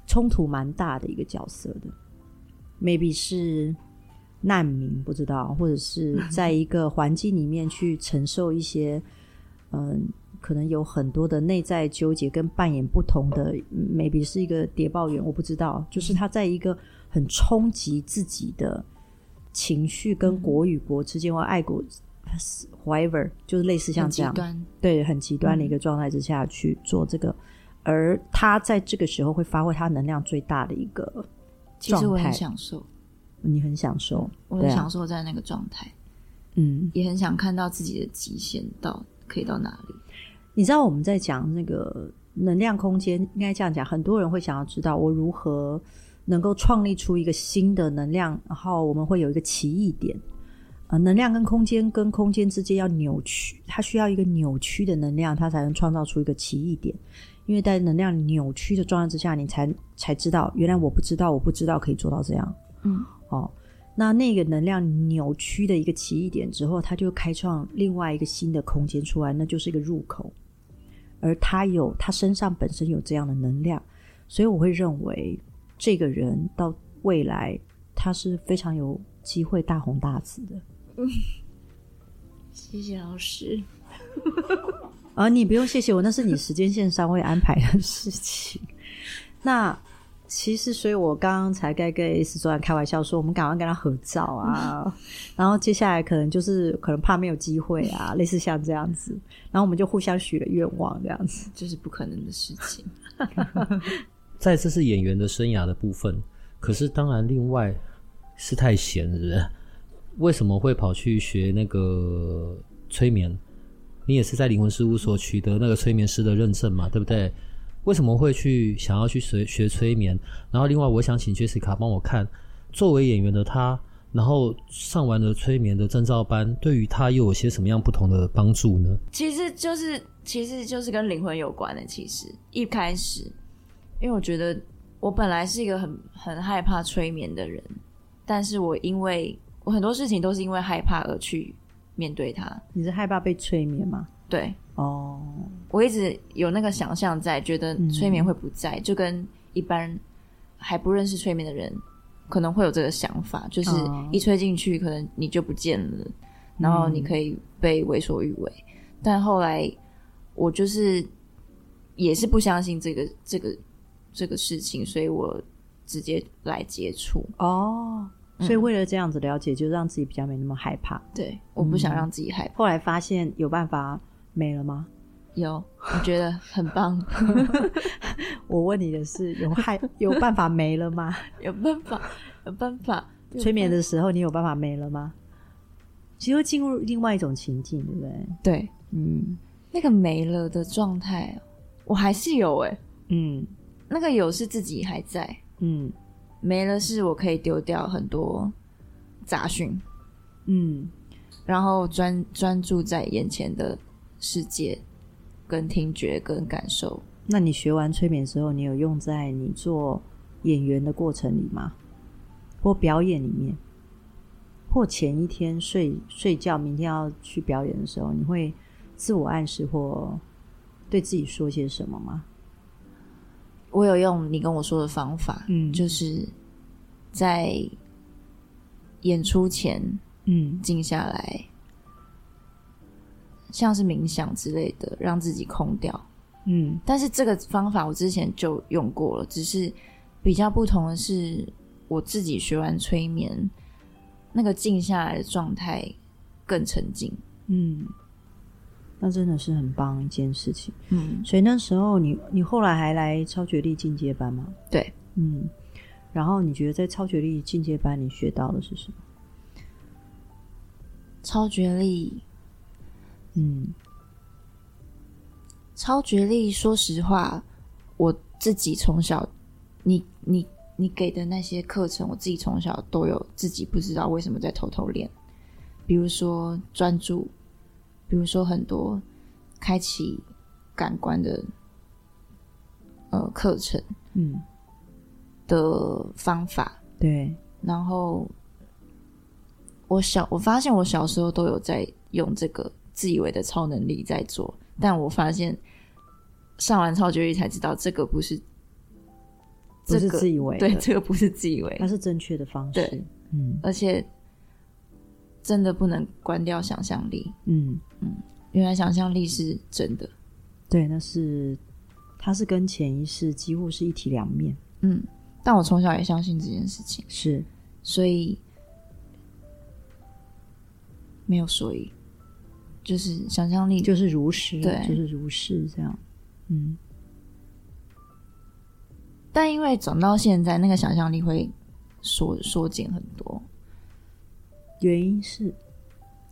冲突蛮大的一个角色的，maybe 是难民不知道，或者是在一个环境里面去承受一些，嗯，可能有很多的内在纠结跟扮演不同的，maybe 是一个谍报员，我不知道，就是他在一个很冲击自己的。情绪跟国与国之间，或爱国，whatever，就是类似像这样，对，很极端的一个状态之下去做这个，嗯、而他在这个时候会发挥他能量最大的一个状态。其实我很享受，你很享受，我很享受在那个状态，嗯，也很想看到自己的极限到可以到哪里。你知道我们在讲那个能量空间，应该这样讲，很多人会想要知道我如何。能够创立出一个新的能量，然后我们会有一个奇异点。呃，能量跟空间跟空间之间要扭曲，它需要一个扭曲的能量，它才能创造出一个奇异点。因为在能量扭曲的状态之下，你才才知道，原来我不知道，我不知道可以做到这样。嗯，哦，那那个能量扭曲的一个奇异点之后，它就开创另外一个新的空间出来，那就是一个入口。而他有，他身上本身有这样的能量，所以我会认为。这个人到未来，他是非常有机会大红大紫的。嗯，[LAUGHS] 谢谢老师。啊，你不用谢谢我，那是你时间线上会安排的事情。那其实，所以我刚刚才该跟 S 昨晚开玩笑说，我们赶快跟他合照啊。嗯、[LAUGHS] 然后接下来可能就是可能怕没有机会啊，[LAUGHS] 类似像这样子。然后我们就互相许了愿望，这样子就是不可能的事情。[LAUGHS] 在这是演员的生涯的部分，可是当然另外是太闲了。为什么会跑去学那个催眠？你也是在灵魂事务所取得那个催眠师的认证嘛，对不对？为什么会去想要去学学催眠？然后另外，我想请 Jessica 帮我看，作为演员的他，然后上完了催眠的证照班，对于他又有些什么样不同的帮助呢？其实就是，其实就是跟灵魂有关的。其实一开始，因为我觉得我本来是一个很很害怕催眠的人，但是我因为我很多事情都是因为害怕而去。面对他，你是害怕被催眠吗？对，哦，我一直有那个想象在，觉得催眠会不在，嗯、就跟一般还不认识催眠的人可能会有这个想法，就是一吹进去，可能你就不见了，哦、然后你可以被为所欲为。嗯、但后来我就是也是不相信这个这个这个事情，所以我直接来接触哦。所以为了这样子了解，嗯、就让自己比较没那么害怕。对，我不想让自己害怕。嗯、后来发现有办法没了吗？有，我觉得很棒。[LAUGHS] [LAUGHS] 我问你的是，有害 [LAUGHS] 有办法没了吗？有办法，有办法。催眠的时候，你有办法没了吗？其实会进入另外一种情境，对不对？对，嗯，那个没了的状态，我还是有哎、欸，嗯，那个有是自己还在，嗯。没了，是我可以丢掉很多杂讯，嗯，然后专专注在眼前的世界，跟听觉跟感受。那你学完催眠之后，你有用在你做演员的过程里吗？或表演里面？或前一天睡睡觉，明天要去表演的时候，你会自我暗示或对自己说些什么吗？我有用你跟我说的方法，嗯，就是在演出前，嗯，静下来，像是冥想之类的，让自己空掉，嗯。但是这个方法我之前就用过了，只是比较不同的是，我自己学完催眠，那个静下来的状态更沉静，嗯。那真的是很棒一件事情，嗯，所以那时候你你后来还来超觉力进阶班吗？对，嗯，然后你觉得在超觉力进阶班你学到的是什么？超觉力，嗯，超觉力，说实话，我自己从小，你你你给的那些课程，我自己从小都有自己不知道为什么在偷偷练，比如说专注。比如说很多开启感官的呃课程，嗯的方法，对。然后我小我发现我小时候都有在用这个自以为的超能力在做，但我发现上完超觉力才知道这个不是，这是自以为，对，这个不是自以为，它是正确的方式，对，嗯，而且。真的不能关掉想象力，嗯。嗯，原来想象力是真的，对，那是它是跟潜意识几乎是一体两面，嗯，但我从小也相信这件事情，是，所以没有所以，就是想象力就是如实，对，就是如是这样，嗯，但因为长到现在，那个想象力会缩缩减很多。原因是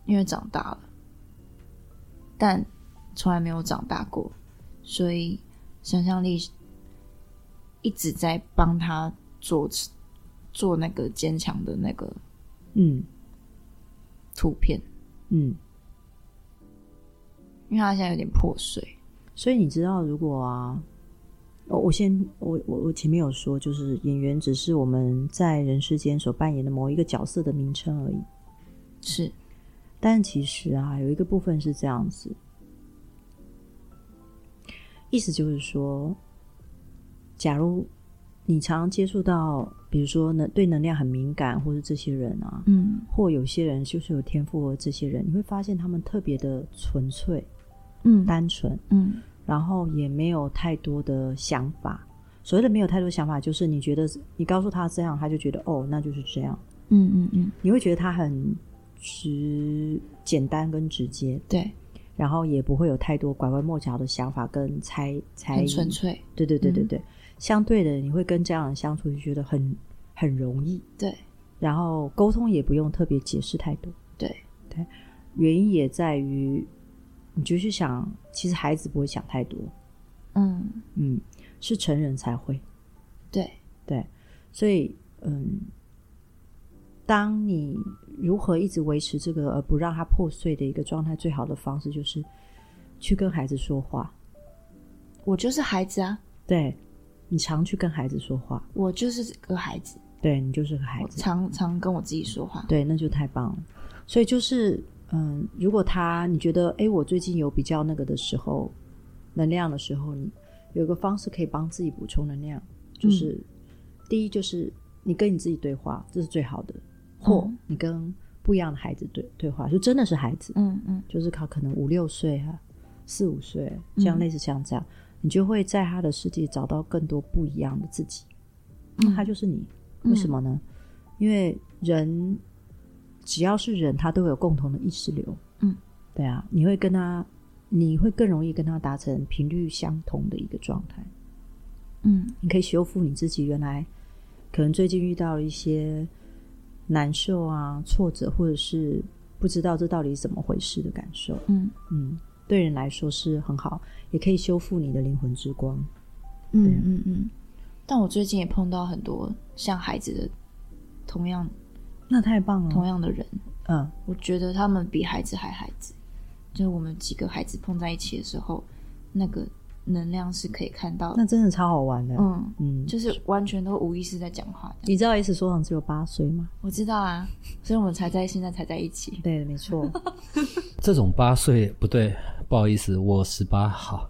因为长大了，但从来没有长大过，所以想象力一直在帮他做做那个坚强的那个嗯。图片。嗯，因为他现在有点破碎，所以你知道，如果啊，我我先我我我前面有说，就是演员只是我们在人世间所扮演的某一个角色的名称而已。是，但其实啊，有一个部分是这样子，意思就是说，假如你常接触到比如说能，对能量很敏感，或者这些人啊，嗯，或有些人就是有天赋的这些人，你会发现他们特别的纯粹，嗯，单纯，嗯，然后也没有太多的想法。所谓的没有太多想法，就是你觉得你告诉他这样，他就觉得哦，那就是这样。嗯嗯嗯，你会觉得他很直、简单跟直接，对，然后也不会有太多拐弯抹角的想法跟猜猜纯粹。对对对对对，嗯、相对的，你会跟这样的相处就觉得很很容易，对，然后沟通也不用特别解释太多，对。对，原因也在于你就去想，其实孩子不会想太多，嗯嗯。是成人才会，对对，所以嗯，当你如何一直维持这个而不让它破碎的一个状态，最好的方式就是去跟孩子说话。我就是孩子啊，对，你常去跟孩子说话。我就是个孩子，对，你就是个孩子，常常跟我自己说话。对，那就太棒了。所以就是嗯，如果他你觉得哎，我最近有比较那个的时候，能量的时候，你。有个方式可以帮自己补充能量，就是、嗯、第一，就是你跟你自己对话，这是最好的；或你跟不一样的孩子对对话，就真的是孩子，嗯嗯，就是他可能五六岁啊，四五岁，像类似像这样，嗯、你就会在他的世界找到更多不一样的自己。嗯，他就是你，为什么呢？嗯、因为人只要是人，他都有共同的意识流。嗯，对啊，你会跟他。你会更容易跟他达成频率相同的一个状态，嗯，你可以修复你自己原来可能最近遇到了一些难受啊、挫折，或者是不知道这到底怎么回事的感受，嗯嗯，对人来说是很好，也可以修复你的灵魂之光，嗯嗯嗯。但我最近也碰到很多像孩子的同样，那太棒了，同样的人，嗯，我觉得他们比孩子还孩子。就是我们几个孩子碰在一起的时候，那个能量是可以看到的，那真的超好玩的。嗯嗯，就是完全都无意识在讲话。你知道 S 说唱只有八岁吗？我知道啊，所以我们才在现在才在一起。对，没错。[LAUGHS] 这种八岁不对，不好意思，我十八。好，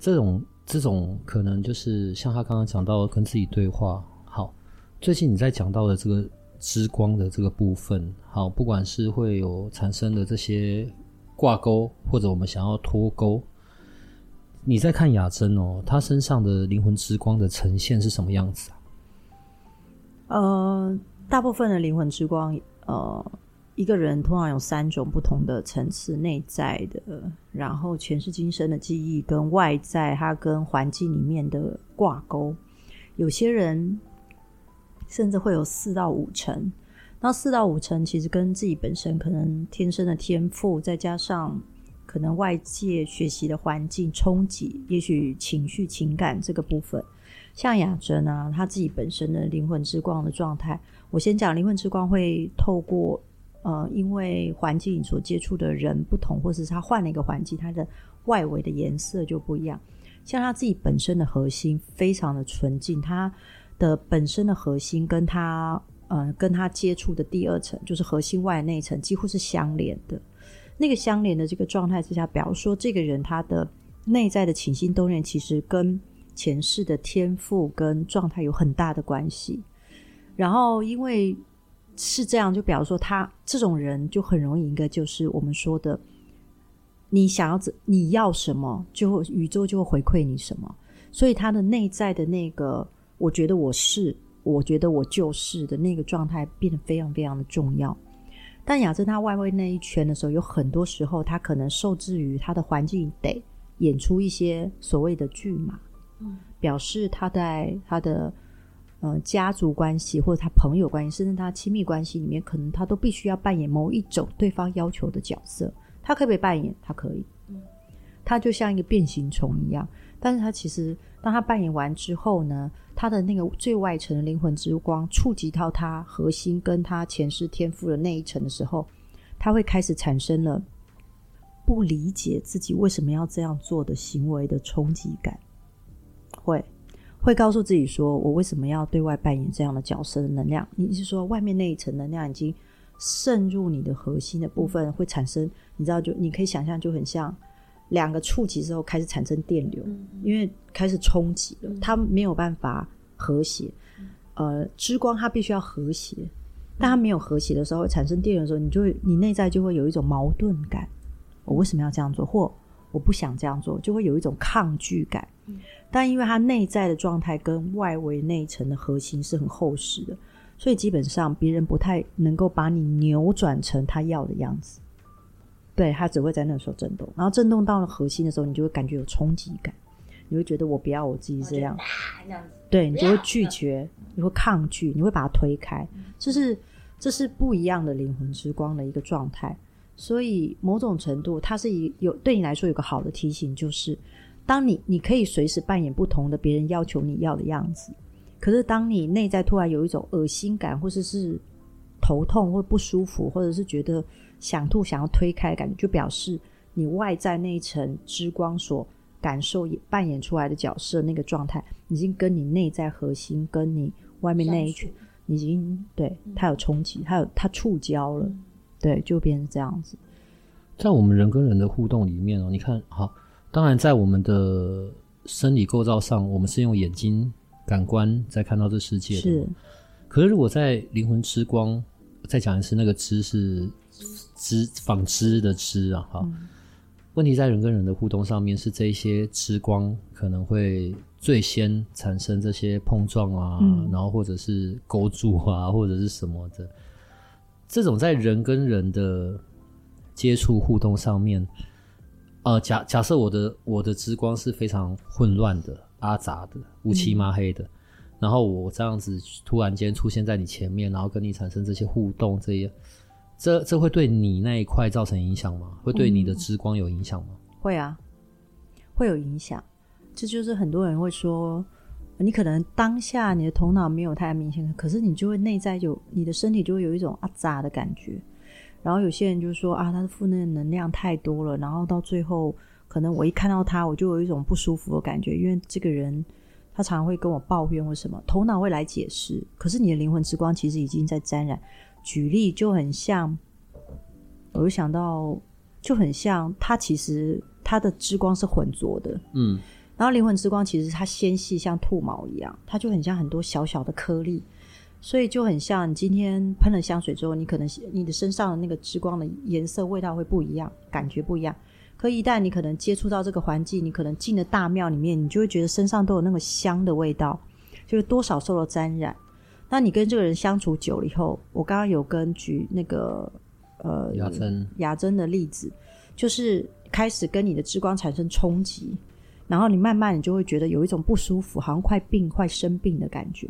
这种这种可能就是像他刚刚讲到跟自己对话。好，最近你在讲到的这个之光的这个部分，好，不管是会有产生的这些。挂钩，或者我们想要脱钩。你在看雅真哦，她身上的灵魂之光的呈现是什么样子啊？呃，大部分的灵魂之光，呃，一个人通常有三种不同的层次：内在的，然后前世今生的记忆，跟外在，它跟环境里面的挂钩。有些人甚至会有四到五成。那四到五成其实跟自己本身可能天生的天赋，再加上可能外界学习的环境冲击，也许情绪情感这个部分，像雅真啊，他自己本身的灵魂之光的状态，我先讲灵魂之光会透过呃，因为环境所接触的人不同，或是他换了一个环境，他的外围的颜色就不一样。像他自己本身的核心非常的纯净，他的本身的核心跟他。呃，跟他接触的第二层，就是核心外那一层，几乎是相连的。那个相连的这个状态之下，比方说这个人他的内在的起心动念，其实跟前世的天赋跟状态有很大的关系。然后因为是这样，就比方说他这种人就很容易一个就是我们说的，你想要怎你要什么，就宇宙就会回馈你什么。所以他的内在的那个，我觉得我是。我觉得我就是的那个状态变得非常非常的重要。但雅真他外围那一圈的时候，有很多时候他可能受制于他的环境，得演出一些所谓的剧码，嗯，表示他在他的呃家族关系或者他朋友关系，甚至他亲密关系里面，可能他都必须要扮演某一种对方要求的角色。他可不可以扮演？他可以，嗯，他就像一个变形虫一样。但是他其实当他扮演完之后呢，他的那个最外层的灵魂之光触及到他核心跟他前世天赋的那一层的时候，他会开始产生了不理解自己为什么要这样做的行为的冲击感，会会告诉自己说：“我为什么要对外扮演这样的角色的能量？”你是说外面那一层能量已经渗入你的核心的部分，会产生你知道就你可以想象就很像。两个触及之后开始产生电流，因为开始冲击了，它没有办法和谐。呃，之光它必须要和谐，但它没有和谐的时候，产生电流的时候，你就会你内在就会有一种矛盾感。我为什么要这样做？或我不想这样做，就会有一种抗拒感。但因为它内在的状态跟外围内层的核心是很厚实的，所以基本上别人不太能够把你扭转成他要的样子。对，它只会在那时候震动，然后震动到了核心的时候，你就会感觉有冲击感，你会觉得我不要我自己这样，这样子，对，你就会拒绝，你会抗拒，你会把它推开，这是这是不一样的灵魂之光的一个状态。所以某种程度，它是一有对你来说有个好的提醒，就是当你你可以随时扮演不同的别人要求你要的样子，可是当你内在突然有一种恶心感，或者是，是头痛或不舒服，或者是觉得。想吐、想要推开的感觉，就表示你外在那一层之光所感受、扮演出来的角色那个状态，已经跟你内在核心、跟你外面那一圈，已经对它有冲击，它有它触礁了，对，就变成这样子。在我们人跟人的互动里面哦，你看，好，当然在我们的生理构造上，我们是用眼睛感官在看到这世界的，是。可是如果在灵魂之光，再讲一次，那个“织”是。织纺织的织啊，哈、嗯。问题在人跟人的互动上面，是这一些之光可能会最先产生这些碰撞啊，嗯、然后或者是勾住啊，[LAUGHS] 或者是什么的。这种在人跟人的接触互动上面，呃，假假设我的我的之光是非常混乱的、阿杂的、乌漆嘛黑的，嗯、然后我这样子突然间出现在你前面，然后跟你产生这些互动，这些。这这会对你那一块造成影响吗？会对你的之光有影响吗？嗯，会啊，会有影响。这就是很多人会说，你可能当下你的头脑没有太明显，可是你就会内在有你的身体就会有一种啊扎的感觉。然后有些人就说啊，他的负面能量太多了，然后到最后可能我一看到他，我就有一种不舒服的感觉，因为这个人他常常会跟我抱怨或什么，头脑会来解释，可是你的灵魂之光其实已经在沾染。举例就很像，我就想到就很像，它其实它的之光是浑浊的，嗯，然后灵魂之光其实它纤细像兔毛一样，它就很像很多小小的颗粒，所以就很像你今天喷了香水之后，你可能你的身上的那个之光的颜色味道会不一样，感觉不一样。可一旦你可能接触到这个环境，你可能进了大庙里面，你就会觉得身上都有那个香的味道，就是多少受了沾染。那你跟这个人相处久了以后，我刚刚有跟举那个呃雅珍雅珍的例子，就是开始跟你的之光产生冲击，然后你慢慢你就会觉得有一种不舒服，好像快病快生病的感觉，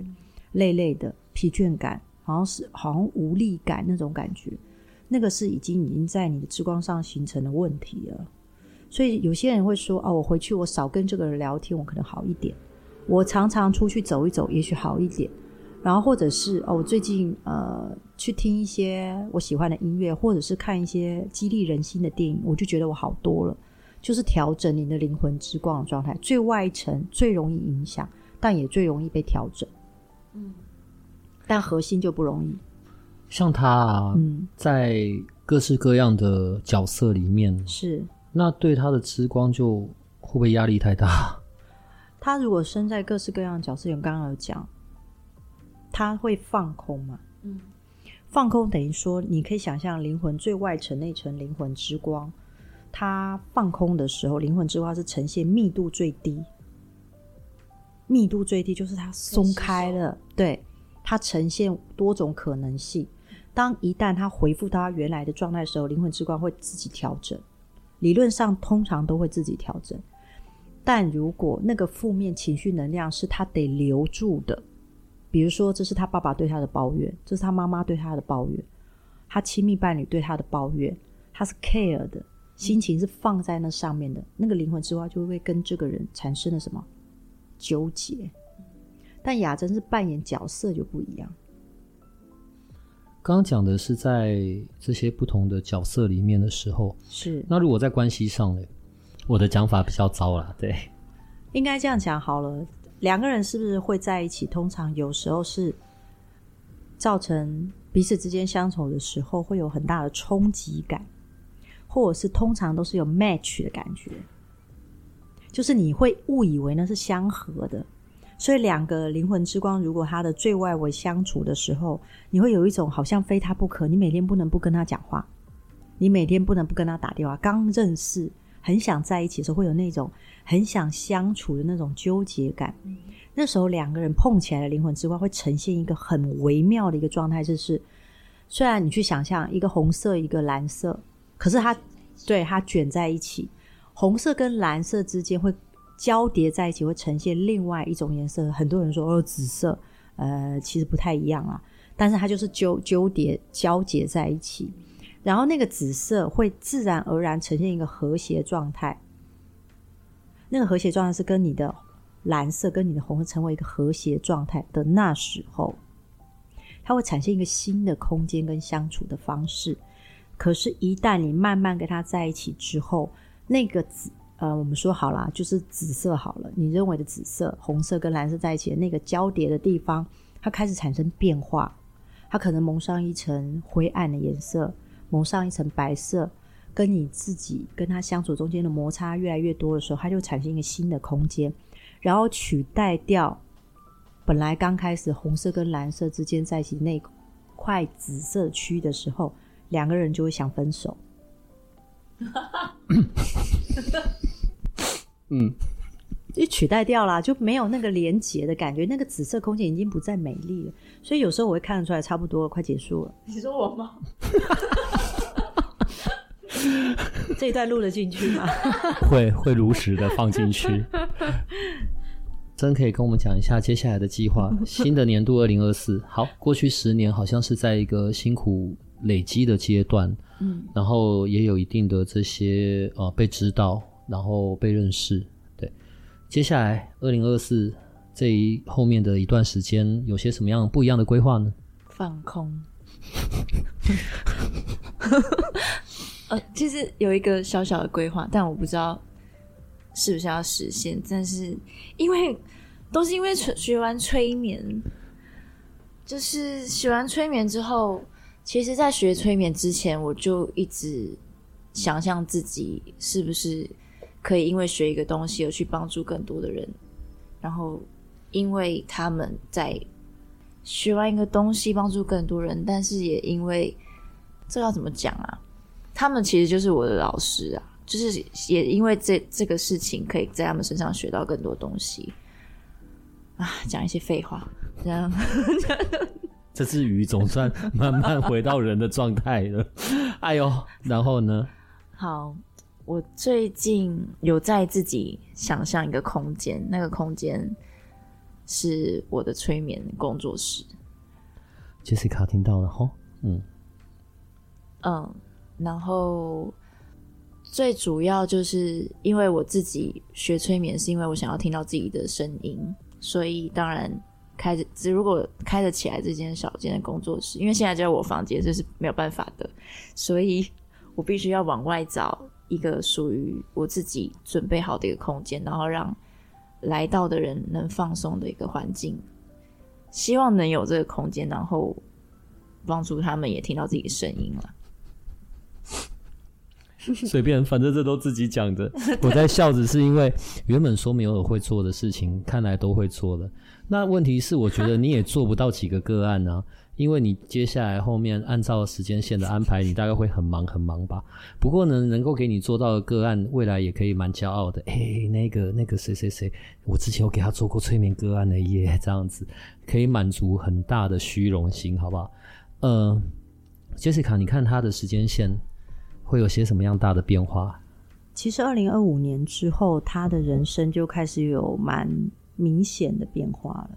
累累的疲倦感，好像是好像无力感那种感觉，那个是已经已经在你的之光上形成的问题了。所以有些人会说哦，我回去我少跟这个人聊天，我可能好一点；我常常出去走一走，也许好一点。然后，或者是哦，我最近呃去听一些我喜欢的音乐，或者是看一些激励人心的电影，我就觉得我好多了。就是调整你的灵魂之光的状态，最外层最容易影响，但也最容易被调整。嗯，但核心就不容易。像他啊，嗯，在各式各样的角色里面，是那对他的之光就会不会压力太大？他如果身在各式各样的角色，有刚刚有讲。他会放空嘛？嗯，放空等于说，你可以想象灵魂最外层那层灵魂之光，它放空的时候，灵魂之光是呈现密度最低，密度最低就是它松开了，对，它呈现多种可能性。当一旦它回复到它原来的状态的时候，灵魂之光会自己调整，理论上通常都会自己调整。但如果那个负面情绪能量是他得留住的。比如说，这是他爸爸对他的抱怨，这是他妈妈对他的抱怨，他亲密伴侣对他的抱怨，他是 care 的心情是放在那上面的，那个灵魂之花就会跟这个人产生了什么纠结。但雅珍是扮演角色就不一样。刚刚讲的是在这些不同的角色里面的时候，是。那如果在关系上呢？我的讲法比较糟啦，对，应该这样讲好了。两个人是不是会在一起？通常有时候是造成彼此之间相处的时候会有很大的冲击感，或者是通常都是有 match 的感觉，就是你会误以为那是相合的，所以两个灵魂之光，如果他的最外围相处的时候，你会有一种好像非他不可，你每天不能不跟他讲话，你每天不能不跟他打电话。刚认识，很想在一起的时候，会有那种很想相处的那种纠结感。那时候两个人碰起来的灵魂之光，会呈现一个很微妙的一个状态，就是虽然你去想象一个红色一个蓝色，可是它对它卷在一起，红色跟蓝色之间会。交叠在一起会呈现另外一种颜色，很多人说哦，紫色，呃，其实不太一样啊。但是它就是纠纠叠交结在一起，然后那个紫色会自然而然呈现一个和谐状态。那个和谐状态是跟你的蓝色跟你的红色成为一个和谐状态的那时候，它会产生一个新的空间跟相处的方式。可是，一旦你慢慢跟它在一起之后，那个紫。呃，我们说好了，就是紫色好了。你认为的紫色、红色跟蓝色在一起的那个交叠的地方，它开始产生变化。它可能蒙上一层灰暗的颜色，蒙上一层白色。跟你自己跟他相处中间的摩擦越来越多的时候，它就产生一个新的空间，然后取代掉本来刚开始红色跟蓝色之间在一起那块紫色区的时候，两个人就会想分手。[LAUGHS] 嗯，就取代掉了，就没有那个连结的感觉，那个紫色空间已经不再美丽了。所以有时候我会看得出来，差不多了，快结束了。你说我吗？[LAUGHS] 这一段录了进去吗？[LAUGHS] 会会如实的放进去。[LAUGHS] 真可以跟我们讲一下接下来的计划？新的年度二零二四，好，过去十年好像是在一个辛苦累积的阶段，嗯，然后也有一定的这些呃被指导。然后被认识，对。接下来二零二四这一后面的一段时间，有些什么样不一样的规划呢？放空。[LAUGHS] 呃，其实有一个小小的规划，但我不知道是不是要实现。但是因为都是因为学完催眠，就是学完催眠之后，其实，在学催眠之前，我就一直想象自己是不是。可以因为学一个东西而去帮助更多的人，然后因为他们在学完一个东西帮助更多人，但是也因为这要怎么讲啊？他们其实就是我的老师啊，就是也因为这这个事情可以在他们身上学到更多东西啊，讲一些废话，这样。这只鱼总算慢慢回到人的状态了，哎呦，然后呢？[LAUGHS] 好。我最近有在自己想象一个空间，那个空间是我的催眠工作室。Jessica 听到了哈，嗯嗯，然后最主要就是因为我自己学催眠，是因为我想要听到自己的声音，所以当然开着，如果开得起来这间小间的工作室，因为现在就在我房间，这是没有办法的，所以我必须要往外找。一个属于我自己准备好的一个空间，然后让来到的人能放松的一个环境，希望能有这个空间，然后帮助他们也听到自己的声音了。[LAUGHS] 随便，反正这都自己讲的。我在笑，只是因为原本说没有会做的事情，看来都会做了。那问题是，我觉得你也做不到几个个案呢、啊。因为你接下来后面按照时间线的安排，你大概会很忙很忙吧。不过呢，能够给你做到的个案，未来也可以蛮骄傲的。哎，那个那个谁谁谁，我之前有给他做过催眠个案的耶，[LAUGHS] 这样子可以满足很大的虚荣心，好不好？呃，Jessica，你看他的时间线会有些什么样大的变化？其实二零二五年之后，他的人生就开始有蛮明显的变化了。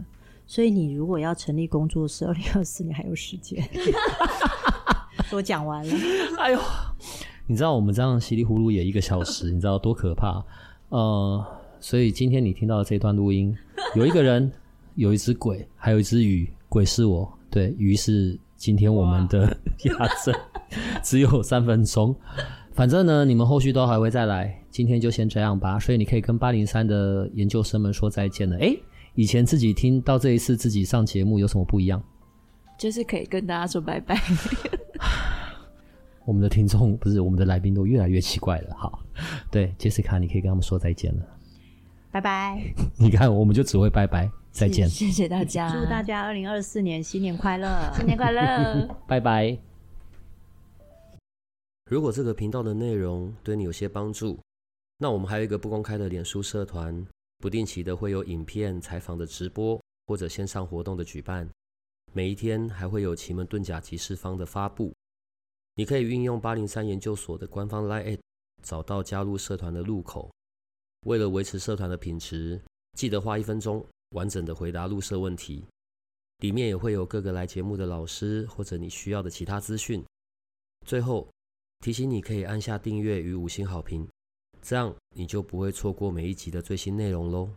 所以你如果要成立工作室，二零二四年还有时间。[LAUGHS] 我讲完了。哎呦，你知道我们这样稀里糊涂也一个小时，你知道多可怕？呃，所以今天你听到的这段录音，有一个人，有一只鬼，还有一只鱼。鬼是我，对，鱼是今天我们的 [LAUGHS] 压轴，只有三分钟。反正呢，你们后续都还会再来。今天就先这样吧。所以你可以跟八零三的研究生们说再见了。哎。以前自己听到这一次自己上节目有什么不一样？就是可以跟大家说拜拜。我们的听众不是我们的来宾都越来越奇怪了。好，对，Jessica，你可以跟他们说再见了。拜拜。[LAUGHS] 你看，我们就只会拜拜。再见，谢谢大家，祝大家二零二四年新年快乐，新年快乐，[LAUGHS] 拜拜。如果这个频道的内容对你有些帮助，那我们还有一个不公开的脸书社团，不定期的会有影片、采访的直播或者线上活动的举办，每一天还会有奇门遁甲集市方的发布。你可以运用八零三研究所的官方 LINE@ 找到加入社团的入口。为了维持社团的品质，记得花一分钟完整的回答入社问题。里面也会有各个来节目的老师或者你需要的其他资讯。最后提醒你可以按下订阅与五星好评，这样你就不会错过每一集的最新内容喽。